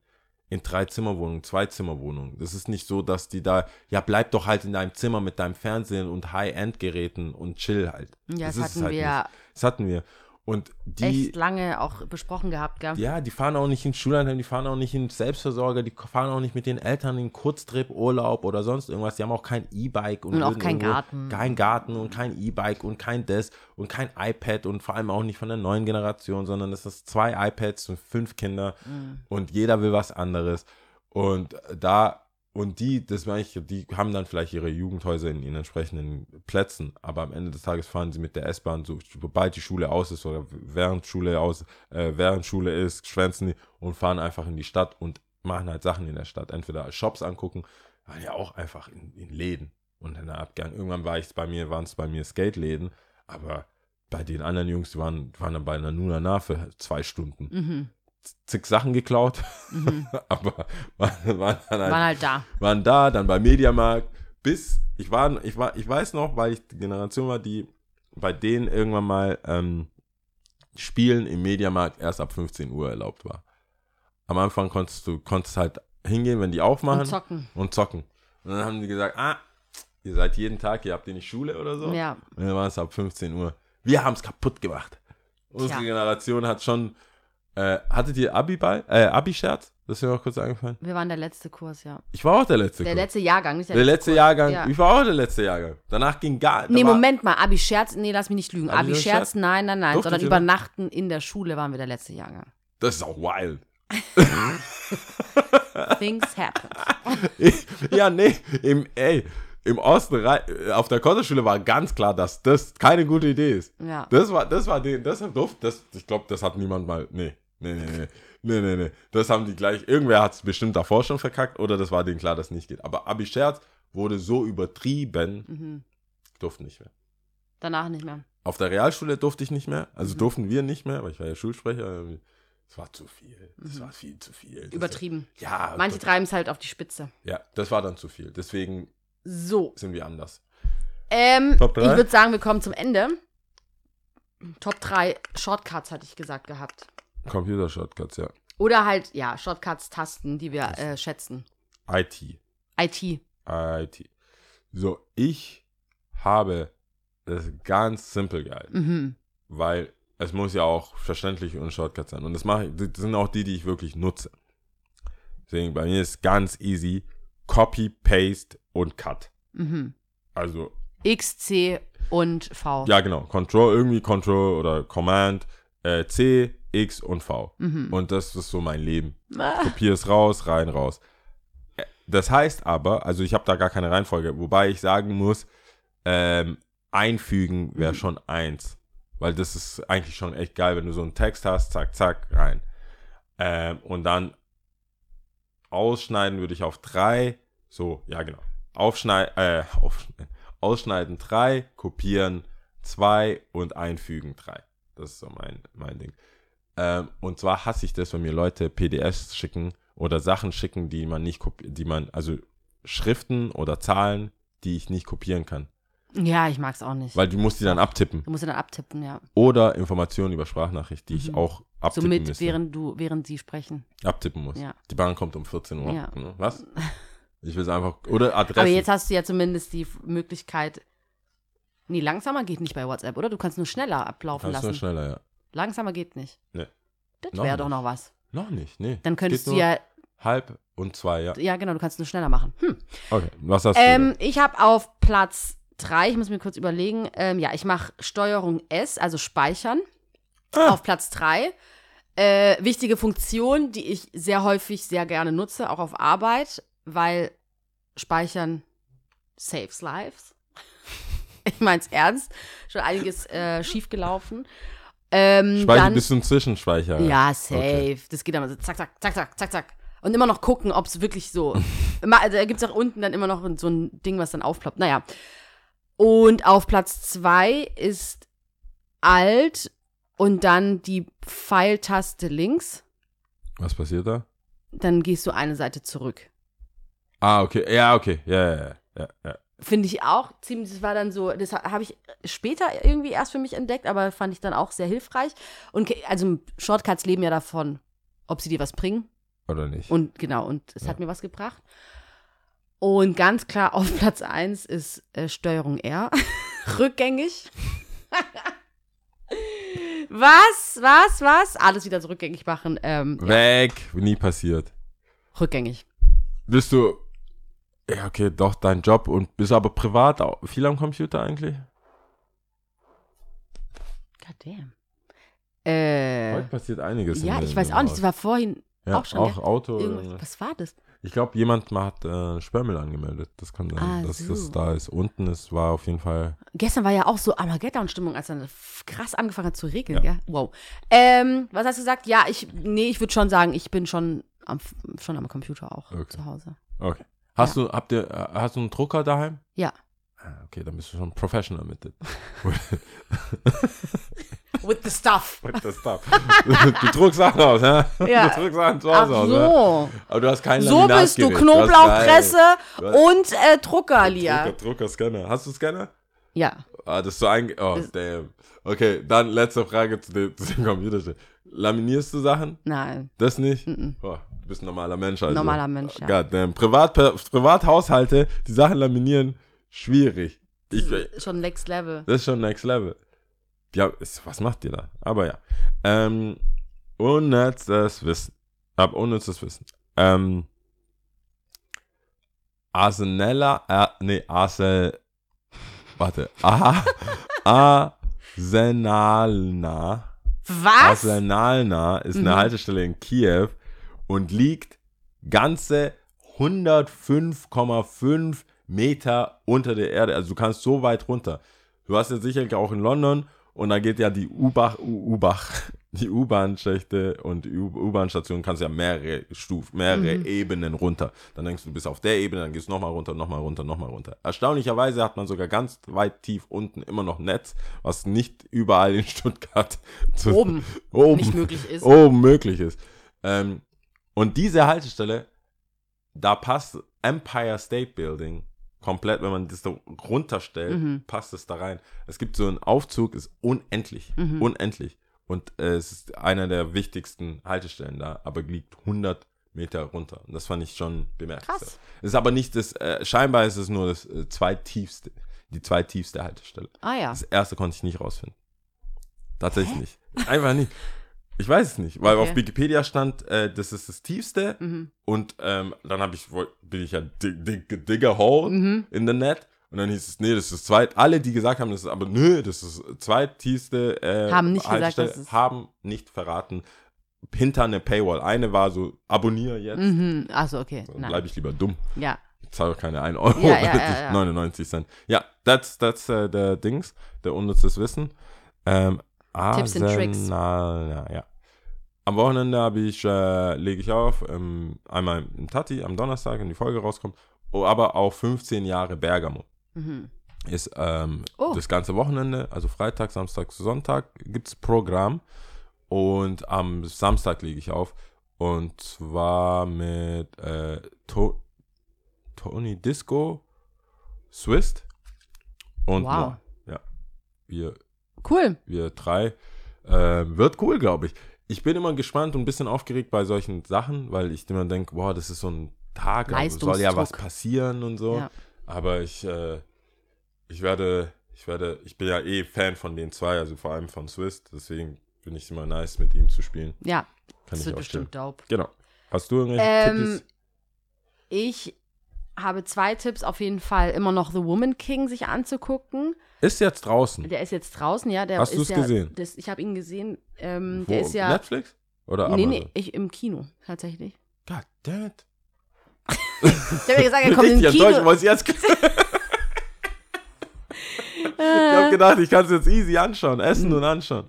In drei Zimmerwohnungen, zwei Zimmerwohnungen. Das ist nicht so, dass die da, ja, bleib doch halt in deinem Zimmer mit deinem Fernsehen und High-End-Geräten und chill halt. Ja, das ist hatten halt wir ja. nicht. Das hatten wir. Und die, Echt lange auch besprochen gehabt, gell? ja, die fahren auch nicht in Schullandheim, die fahren auch nicht in Selbstversorger, die fahren auch nicht mit den Eltern in Kurztrip, Urlaub oder sonst irgendwas. Die haben auch kein E-Bike und, Und auch kein Garten. Kein Garten und kein E-Bike und kein das und kein iPad und vor allem auch nicht von der neuen Generation, sondern es ist zwei iPads und fünf Kinder Mhm. und jeder will was anderes. Und da, und die, das meine ich, die haben dann vielleicht ihre Jugendhäuser in ihren entsprechenden Plätzen, aber am Ende des Tages fahren sie mit der S-Bahn, so, sobald die Schule aus ist oder während Schule aus, äh, während Schule ist, schwänzen die und fahren einfach in die Stadt und machen halt Sachen in der Stadt. Entweder Shops angucken, waren ja auch einfach in, in Läden und der Abgang. Irgendwann war ich bei mir, waren es bei mir Skate-Läden, aber bei den anderen Jungs, die waren, waren dann bei einer Nuna Na für zwei Stunden. Mhm. Zig Sachen geklaut, aber waren, waren dann halt Waren halt da. waren da, dann bei Mediamarkt, bis ich war, ich war, ich weiß noch, weil ich die Generation war, die bei denen irgendwann mal ähm, Spielen im Mediamarkt erst ab 15 Uhr erlaubt war. Am Anfang konntest du konntest halt hingehen, wenn die aufmachen Und zocken. und zocken. Und dann haben die gesagt, ah, ihr seid jeden Tag, ihr habt ihr nicht Schule oder so. Ja. Und dann war es ab 15 Uhr. Wir haben es kaputt gemacht. Unsere Tja. Generation hat schon, äh, hattet ihr Abi-Ball, äh, Abi-Scherz? Das ist mir noch kurz eingefallen. Wir waren der letzte Kurs, ja. Ich war auch der letzte. Der Kurs. letzte Jahrgang, nicht der, Der letzte Jahrgang, Ja. ich war auch der letzte Jahrgang. Danach ging gar Nee, da war- Moment mal, Abi Scherz, nee, lass mich nicht lügen. Abi Abi Scherz? Scherz, nein, nein, nein, Durftet sondern übernachten in der Schule waren wir der letzte Jahrgang. Das ist auch wild. Things happen. ja, nee, im, ey, im Osten, auf der Konterschule war ganz klar, dass das keine gute Idee ist. Ja. Das war, das war den, das hat doof, das, ich glaube, das hat niemand mal, nee, nee, nee, nee, nee, nee, nee. Das haben die gleich, irgendwer hat es bestimmt davor schon verkackt oder das war denen klar, dass es nicht geht. Aber Abi Scherz wurde so übertrieben, Mhm. durfte nicht mehr. Danach nicht mehr. Auf der Realschule durfte ich nicht mehr, Mhm. also durften wir nicht mehr, weil ich war ja Schulsprecher. Es war zu viel. Das war viel zu viel. Das- Mhm. Übertrieben. Ja, Manche treiben es halt auf die Spitze. ja, das war dann zu viel. Deswegen So. sind wir anders. Ähm, ich würde sagen, wir kommen zum Ende. Top 3 Shortcuts hatte ich gesagt gehabt. Computer-Shortcuts, ja. Oder halt, ja, Shortcuts-Tasten, die wir äh, schätzen. IT. IT. IT. So, ich habe das ganz simpel gehalten, Mhm. weil es muss ja auch verständlich und Shortcuts sein. Und das mache ich, das sind auch die, die ich wirklich nutze. Deswegen, bei mir ist ganz easy Copy, Paste und Cut. Mhm. Also X, C und V. Ja, genau. Control, irgendwie Control oder Command, äh, C, X und V. Und das ist so mein Leben. Ah. Kopiere es raus, rein, raus. Das heißt aber, also ich habe da gar keine Reihenfolge, wobei ich sagen muss, ähm, einfügen wäre schon eins. Weil das ist eigentlich schon echt geil, wenn du so einen Text hast, zack, zack, rein. Ähm, und dann ausschneiden würde ich auf drei, so, ja genau. Aufschneiden, äh, aufschneiden, ausschneiden drei, kopieren zwei und einfügen drei. Das ist so mein, mein Ding. Ähm, und zwar hasse ich das, wenn mir Leute PDFs schicken oder Sachen schicken, die man nicht kopieren, die man, also Schriften oder Zahlen, die ich nicht kopieren kann. Ja, ich mag es auch nicht. Weil du musst die dann abtippen. Du musst sie dann abtippen, ja. Oder Informationen über Sprachnachricht, die ich auch abtippen mit, müsste. während du, während sie sprechen. abtippen muss. Ja. Die Bahn kommt um 14 Uhr. Ja. Ne? Was? Ich will es einfach. Oder Adressen. Aber jetzt hast du ja zumindest die Möglichkeit. Nee, langsamer geht nicht bei WhatsApp, oder? Du kannst nur schneller ablaufen Kannst lassen. schneller, ja. Langsamer geht nicht. Nee. Das wäre doch noch was. Noch nicht, nee. Dann könntest du ja, Halb und zwei, ja. ja genau, du kannst nur schneller machen. Hm. Okay, was hast Ähm, du? ich habe auf Platz 3, ich muss mir kurz überlegen, ähm, ja, ich mache Steuerung S, also speichern. Ah. Auf Platz 3. Äh, wichtige Funktion, die ich sehr häufig sehr gerne nutze, auch auf Arbeit, weil Speichern saves lives. ich mein's ernst. Schon einiges äh, schiefgelaufen. Ähm, Speicher, dann, bist du ein Zwischenspeicher? ja, safe. Okay. Das geht dann so zack, zack, zack, zack, zack, zack. Und immer noch gucken, ob es wirklich so. Immer- also, da gibt es auch unten dann immer noch so ein Ding, was dann aufploppt. Naja. Und auf Platz zwei ist Alt und dann die Pfeiltaste links. Was passiert da? Dann gehst du eine Seite zurück. Ah, okay. Ja, okay. Ja, ja, ja. ja, ja. Finde ich auch ziemlich, das war dann so, das ha- habe ich später irgendwie erst für mich entdeckt, aber fand ich dann auch sehr hilfreich. Und also Shortcuts leben ja davon, ob sie dir was bringen. Oder nicht? Und genau, und es hat mir was gebracht. Und ganz klar auf Platz 1 ist äh, Steuerung R. Rückgängig. Was? Was? Was? Alles wieder rückgängig machen. Ähm, ja, Weg, nie passiert. rückgängig. Bist du, ja, okay, doch, dein Job und bist aber privat auch viel am Computer eigentlich? God damn. Äh, Heute passiert einiges. ja, ich weiß auch nicht. Das war vorhin ja, auch schon. Auch gell? Auto. Irgendwas- Was war das? Ich glaube, jemand hat äh, Sperrmüll angemeldet. Das kann sein, Ah, dass so. das da ist. Unten ist, war auf jeden Fall. Gestern war ja auch so Armageddon-Stimmung, als dann krass angefangen hat zu regeln, Ja. ja. Wow. Ähm, was hast du gesagt? Ja, ich, nee, ich würde schon sagen, ich bin schon am, schon am Computer auch Okay. zu Hause. Okay. Hast du, habt ihr, äh, hast du einen Drucker daheim? Ja. Ah, Okay, dann bist du schon professional mit dem. With the stuff. With the stuff. du druckst Sachen aus, hä? Ja. Du druckst Sachen zu Ach Hause aus, ne? so. Aber du hast kein So bist du. Knoblauchpresse Du hast und äh, Drucker, Lia. Drucker, Drucker, Scanner. Hast du Scanner? Ja. Ah, das ist so ein. Oh, damn. Okay, dann letzte Frage zu dem, zu dem Computer. Laminierst du Sachen? Nein. Das nicht? Mhm. Oh, du bist ein normaler Mensch, also. Normaler Mensch, ja. God damn. Privat, Privathaushalte, die Sachen laminieren, schwierig. Ich, Schon next level. das ist schon next level. Ja, ist, was macht ihr da? Aber ja. Ähm, unnützes Wissen. Ab unnützes Wissen. Ähm, Arsenella, äh, nee, Arsel, warte, A, Arsenalna. Was? Arsenalna ist eine Mhm. Haltestelle in Kiew und liegt ganze 105,5 Meter unter der Erde. Also du kannst so weit runter. Du hast ja sicherlich auch in London und da geht ja die U-Bach, U-Bach, die U-Bahn-Schächte und die U-Bahn-Station kannst ja mehrere Stufen, mehrere Mhm. Ebenen runter. Dann denkst du, du bist auf der Ebene, dann gehst du nochmal runter, nochmal runter, nochmal runter. Erstaunlicherweise hat man sogar ganz weit tief unten immer noch Netz, was nicht überall in Stuttgart zu, Oben oben, nicht möglich ist. oben möglich ist. Ähm, und diese Haltestelle, da passt Empire State Building komplett, wenn man das da runterstellt, Mhm. passt es da rein. Es gibt so einen Aufzug, ist unendlich, Mhm. unendlich. Und äh, es ist einer der wichtigsten Haltestellen da, aber liegt 100 Meter runter. Und das fand ich schon bemerkenswert. Krass. Es ist aber nicht das, äh, scheinbar ist es nur das äh, zweitiefste, die zweitiefste Haltestelle. Ah ja. Das erste konnte ich nicht rausfinden. Tatsächlich nicht. Einfach nicht. Ich weiß es nicht, weil Okay. auf Wikipedia stand, äh, das ist das tiefste Mhm. und ähm, dann habe ich, bin ich ja dig, dig, digger hole Mhm. in the net und dann hieß es, nee, das ist zweit. Alle, die gesagt haben, das ist aber nö, das ist das zweittiefste. Äh, Haben nicht gesagt, Haltestelle, dass es- haben nicht verraten. Hinter eine Paywall. Eine war so, abonniere jetzt. Mhm. Achso, okay. Dann bleibe ich lieber dumm. Ja. Ich zahle keine 1 Euro, Ja, ja, ja, ich ja. 99 Cent. Ja, that's, that's äh, der Dings, der unnützes Wissen. Ähm, Tipps and Tricks. Ja. Am Wochenende habe ich, äh, lege ich auf, ähm, einmal im Tati am Donnerstag, wenn die Folge rauskommt, oh, aber auch 15 Jahre Bergamo. Mhm. Ist ähm, Oh. das ganze Wochenende, also Freitag, Samstag, Sonntag gibt es Programm und am Samstag lege ich auf und zwar mit äh, to Tony Disco, Swist und Wow. Noah. Ja, wir, Cool. wir drei. Äh, wird cool, glaube ich. Ich bin immer gespannt und ein bisschen aufgeregt bei solchen Sachen, weil ich immer denke, boah, das ist so ein Tag, also soll ja was passieren und so. Ja. Aber ich, äh, ich werde, ich werde, ich bin ja eh Fan von den zwei, also vor allem von Swiss, deswegen finde ich es immer nice, mit ihm zu spielen. Ja. Kann Das ich wird auch bestimmt dope. Genau. Hast du irgendwelche Ähm, Tipps? Ich habe zwei Tipps auf jeden Fall, immer noch The Woman King sich anzugucken. Ist jetzt draußen. Der ist jetzt draußen, ja. Der Hast ist du's ja, gesehen? Das, ich habe ihn gesehen. Ähm, Wo? der ist ja. Netflix? Oder nee, Amazon? nee, ich, im Kino, tatsächlich. God damn it. Ich habe ja gesagt, er kommt Richtig im Kino. weil ich jetzt. ich habe gedacht, ich kann es jetzt easy anschauen, essen und anschauen.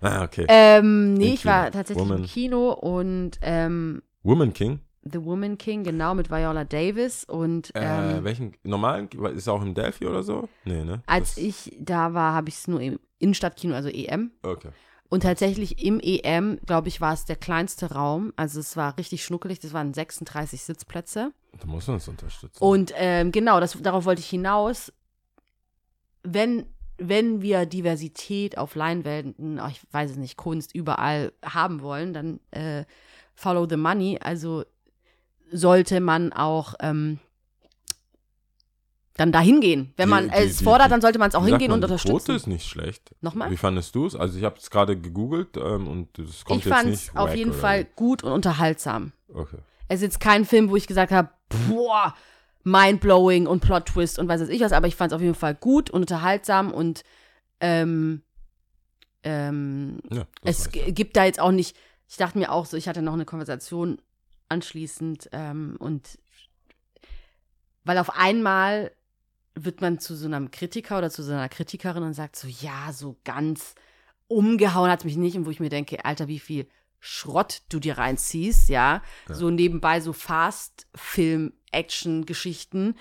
Ah, okay. Ähm, nee, Im ich war Kino. tatsächlich Woman. im Kino und ähm, Woman King. The Woman King, genau, mit Viola Davis. Und Äh, ähm, welchen normalen? Ist er auch im Delphi oder so? Nee, ne? als Das- ich da war, habe ich es nur im Innenstadtkino, also EM. Okay. Und tatsächlich im EM, glaube ich, war es der kleinste Raum. Also es war richtig schnuckelig. Das waren 36 Sitzplätze. Da muss man uns unterstützen. Und ähm, genau, das, darauf wollte ich hinaus. Wenn, wenn wir Diversität auf Leinwänden, ach, ich weiß es nicht, Kunst überall haben wollen, dann äh, follow the money. Also sollte man auch ähm, dann dahin gehen. Wenn Die- man die- es die- fordert, die- dann sollte man es auch hingehen und man, Die unterstützen. Quote ist nicht schlecht. Nochmal? Wie fandest du es? Also ich habe es gerade gegoogelt ähm, und es kommt ich jetzt fand nicht es auf jeden Fall gut und unterhaltsam. Okay. Es ist jetzt kein Film, wo ich gesagt habe, boah, mindblowing und Plot Twist und weiß was ich was, aber ich fand es auf jeden Fall gut und unterhaltsam und ähm, ähm, Ja, es gibt da jetzt auch nicht, ich dachte mir auch so, ich hatte noch eine Konversation anschließend ähm, und weil auf einmal wird man zu so einem Kritiker oder zu so einer Kritikerin und sagt so, ja, so ganz umgehauen hat mich nicht. Und wo ich mir denke, Alter, wie viel Schrott du dir reinziehst, ja, so nebenbei so Fast-Film, Action-Geschichten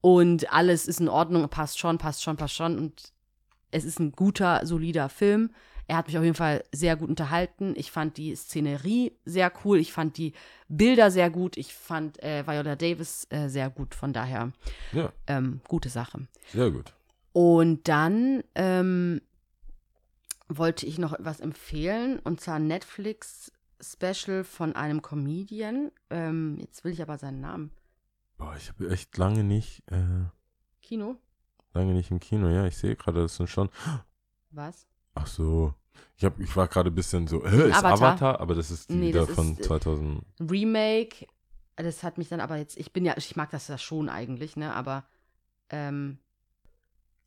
und alles ist in Ordnung, passt schon, passt schon, passt schon. Und es ist ein guter, solider Film. Er hat mich auf jeden Fall sehr gut unterhalten. Ich fand die Szenerie sehr cool. Ich fand die Bilder sehr gut. Ich fand äh, Viola Davis äh, sehr gut. Von daher Ja, ähm, gute Sache. sehr gut. Und dann ähm, wollte ich noch etwas empfehlen. Und zwar ein Netflix-Special von einem Comedian. Ähm, jetzt will ich aber seinen Namen. Boah, ich habe echt lange nicht, äh, Kino? lange nicht im Kino. Ja, ich sehe gerade, das sind schon. Was? Ach so. Ich, hab, ich war gerade ein bisschen so, äh, ist Avatar? Avatar? Aber das ist die Nee, wieder von ist, äh, 2000. Remake. Das hat mich dann aber jetzt, ich bin ja, ich mag das ja schon eigentlich, ne, aber ähm,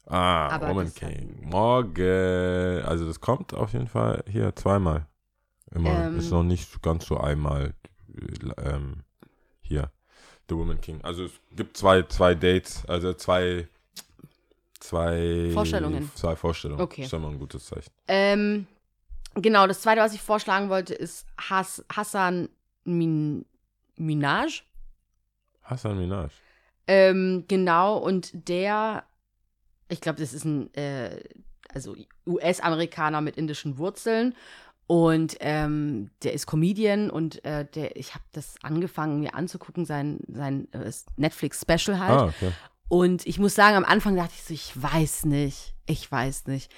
Ah, aber Woman das hat- King. Morgen. Also das kommt auf jeden Fall hier zweimal. Immer. Ähm. ist noch nicht ganz so einmal äh, ähm, hier. The Woman King. Also es gibt zwei, zwei Dates, also zwei, zwei Vorstellungen. Zwei Vorstellungen. Okay. Ist immer ein gutes Zeichen. ähm, genau, das zweite, was ich vorschlagen wollte, ist Has Hassan Min Minaj. Hassan Minaj. Ähm, genau, und der, ich glaube, das ist ein, äh, also US-Amerikaner mit indischen Wurzeln. Und ähm, der ist Comedian und äh, der, ich habe das angefangen, mir anzugucken, sein, sein äh, Netflix-Special halt. Ah, okay. Und ich muss sagen, am Anfang dachte ich so, ich weiß nicht, ich weiß nicht.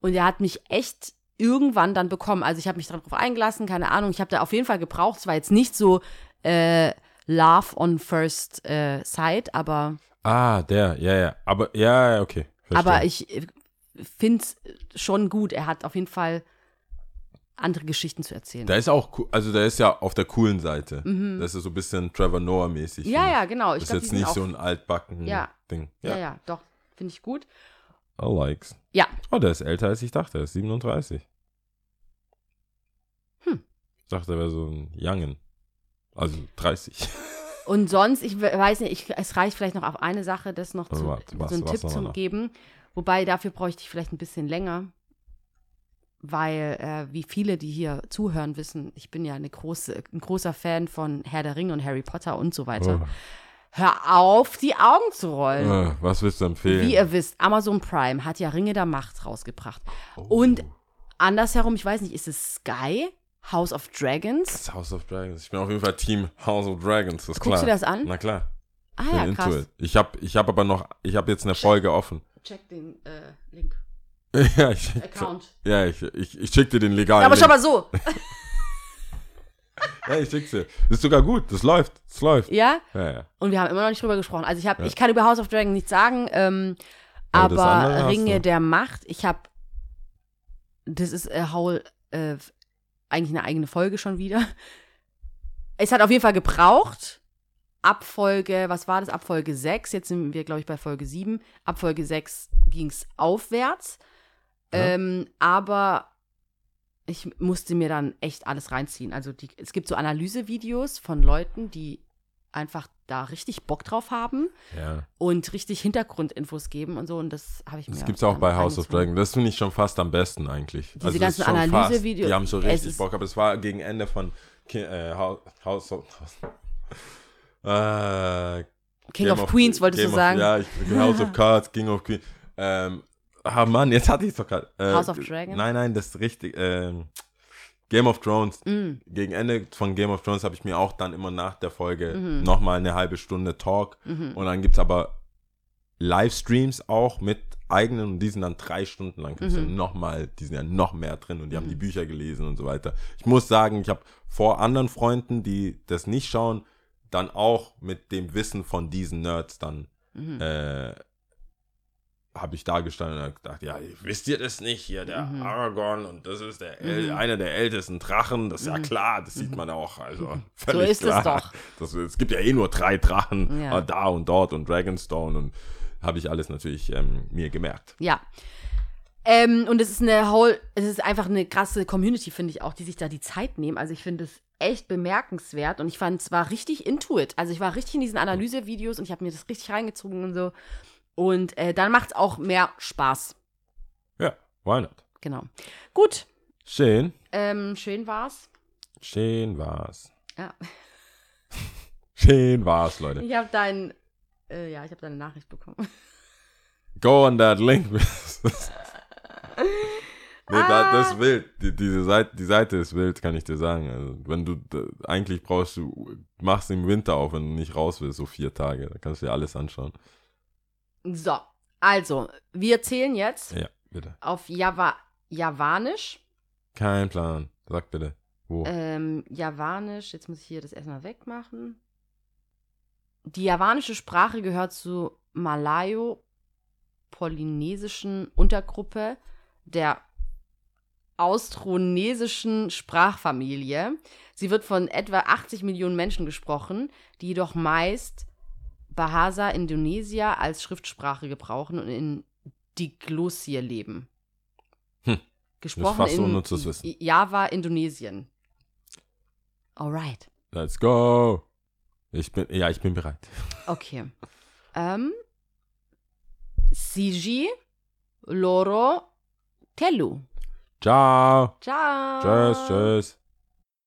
Und er hat mich echt irgendwann dann bekommen. Also ich habe mich darauf eingelassen, keine Ahnung. Ich habe da auf jeden Fall gebraucht. Es war jetzt nicht so äh, Love on First äh, Sight, aber, Ah, der, ja, ja. Aber, ja, ja, okay. Verstehe. aber ich finde es schon gut. Er hat auf jeden Fall andere Geschichten zu erzählen. Der ist auch also der ist ja auf der coolen Seite. Das ist so ein bisschen Trevor Noah-mäßig. Mhm. ja, ja, genau. Ich ist glaub, die jetzt nicht so ein altbacken Ja. Ding. Ja, ja, doch. Finde ich gut. I likes. Ja, Oh, der ist älter als ich dachte. Er ist 37. Hm. Ich dachte, er wäre so ein Youngen. Also 30. Und sonst, ich we- weiß nicht, ich, es reicht vielleicht noch auf eine Sache, das noch zu, Was- so einen was Tipp zu geben. Wobei dafür bräuchte ich vielleicht ein bisschen länger, weil, äh, wie viele, die hier zuhören, wissen, ich bin ja eine große, ein großer Fan von Herr der Ringe und Harry Potter und so weiter. Oh. Hör auf, die Augen zu rollen. Äh, was willst du empfehlen? Wie ihr wisst, Amazon Prime hat ja Ringe der Macht rausgebracht. Oh. Und andersherum, ich weiß nicht, ist es Sky? House of Dragons? Das House of Dragons. Ich bin auf jeden Fall Team House of Dragons, das ist Guckst klar. du das an? Na klar. Ah ja, krass. it. Ich habe ich hab aber noch, ich habe jetzt eine Folge offen. Check den äh, Link. ja, ich, Account. ja, ich, ich, ich schick dir den legalen Aber Link. schau mal so. Ja, ich schick's dir. Das ist sogar gut. Das läuft. Das läuft. Ja? Ja, ja. Und wir haben immer noch nicht drüber gesprochen. Also ich habe, Ja. ich kann über House of Dragon nichts sagen, ähm, Aber aber Ringe der Macht, ich habe, das ist äh, whole, äh, eigentlich eine eigene Folge schon wieder. Es hat auf jeden Fall gebraucht. Ab Folge, was war das? Ab Folge 6, jetzt sind wir, glaube ich, bei Folge 7. Ab Folge 6 ging es aufwärts. Ja. Ähm, aber ich musste mir dann echt alles reinziehen. Also die, es gibt so Analysevideos von Leuten, die einfach da richtig Bock drauf haben ja. und richtig Hintergrundinfos geben und so. Und das habe ich mir. Das gibt's auch dann bei House of. Dragon. Das finde ich schon fast am besten eigentlich. Diese Also ganzen Analysevideos, Die haben so es richtig Bock, aber es war gegen Ende von Ki äh, House of äh, King Game of, Queens, wolltest Game du of- sagen? Ja, ich, House of Cards, King of Queens. Ähm, ah Mann, jetzt hatte ich es doch gerade. Äh, House of Dragon? Nein, nein, das ist richtig. Ähm, Game of Thrones. Mm. Gegen Ende von Game of Thrones habe ich mir auch dann immer nach der Folge Mhm. nochmal eine halbe Stunde Talk. Mhm. Und dann gibt es aber Livestreams auch mit eigenen und die sind dann drei Stunden lang. Gibt's Mhm. nochmal, die sind ja noch mehr drin und die haben die Bücher gelesen und so weiter. Ich muss sagen, ich habe vor anderen Freunden, die das nicht schauen, dann auch mit dem Wissen von diesen Nerds dann Mhm. äh, habe ich da gestanden und gedacht, ja, wisst ihr das nicht? Hier, der Mhm. Aragorn und das ist der äl- einer der ältesten Drachen, das ist ja klar, das sieht man auch. Also Mhm. So völlig ist es klar. doch. Das, es gibt ja eh nur drei Drachen, Ja. äh, da und dort und Dragonstone und habe ich alles natürlich ähm, mir gemerkt. Ja. Ähm, und es ist eine whole, es ist einfach eine krasse Community, finde ich auch, die sich da die Zeit nehmen. Also ich finde es echt bemerkenswert und ich fand es war richtig intuit. Also ich war richtig in diesen Analysevideos und ich habe mir das richtig reingezogen und so. Und äh, dann macht es auch mehr Spaß. Ja, why not? Genau. Gut, Schön, ähm, schön war's. schön war's. Ja. Schön war's, Leute. Ich habe dein, äh, ja, ich habe deine Nachricht bekommen. Go on that link. nee, da, das Ah. ist wild. Die, diese Seite, die Seite ist wild, kann ich dir sagen. Also, wenn du, eigentlich brauchst du, machst im Winter auf, wenn du nicht raus willst, so vier Tage. Da kannst du dir alles anschauen. So, also, wir zählen jetzt Ja, bitte. auf Java Javanisch. Kein Plan. Sag bitte. Wo? Ähm, Javanisch, jetzt muss ich hier das erstmal wegmachen. Die javanische Sprache gehört zur Malayo-polynesischen Untergruppe der austronesischen Sprachfamilie. Sie wird von etwa 80 Millionen Menschen gesprochen, die jedoch meist Bahasa Indonesia als Schriftsprache gebrauchen und in Diglossie leben. Hm. Gesprochen fast in Wissen. Java, Indonesien. Alright. Let's go. Ich bin, ja, ich bin bereit. Okay. Ähm, Siji Loro Telu. Ciao. Ciao. Tschüss, tschüss.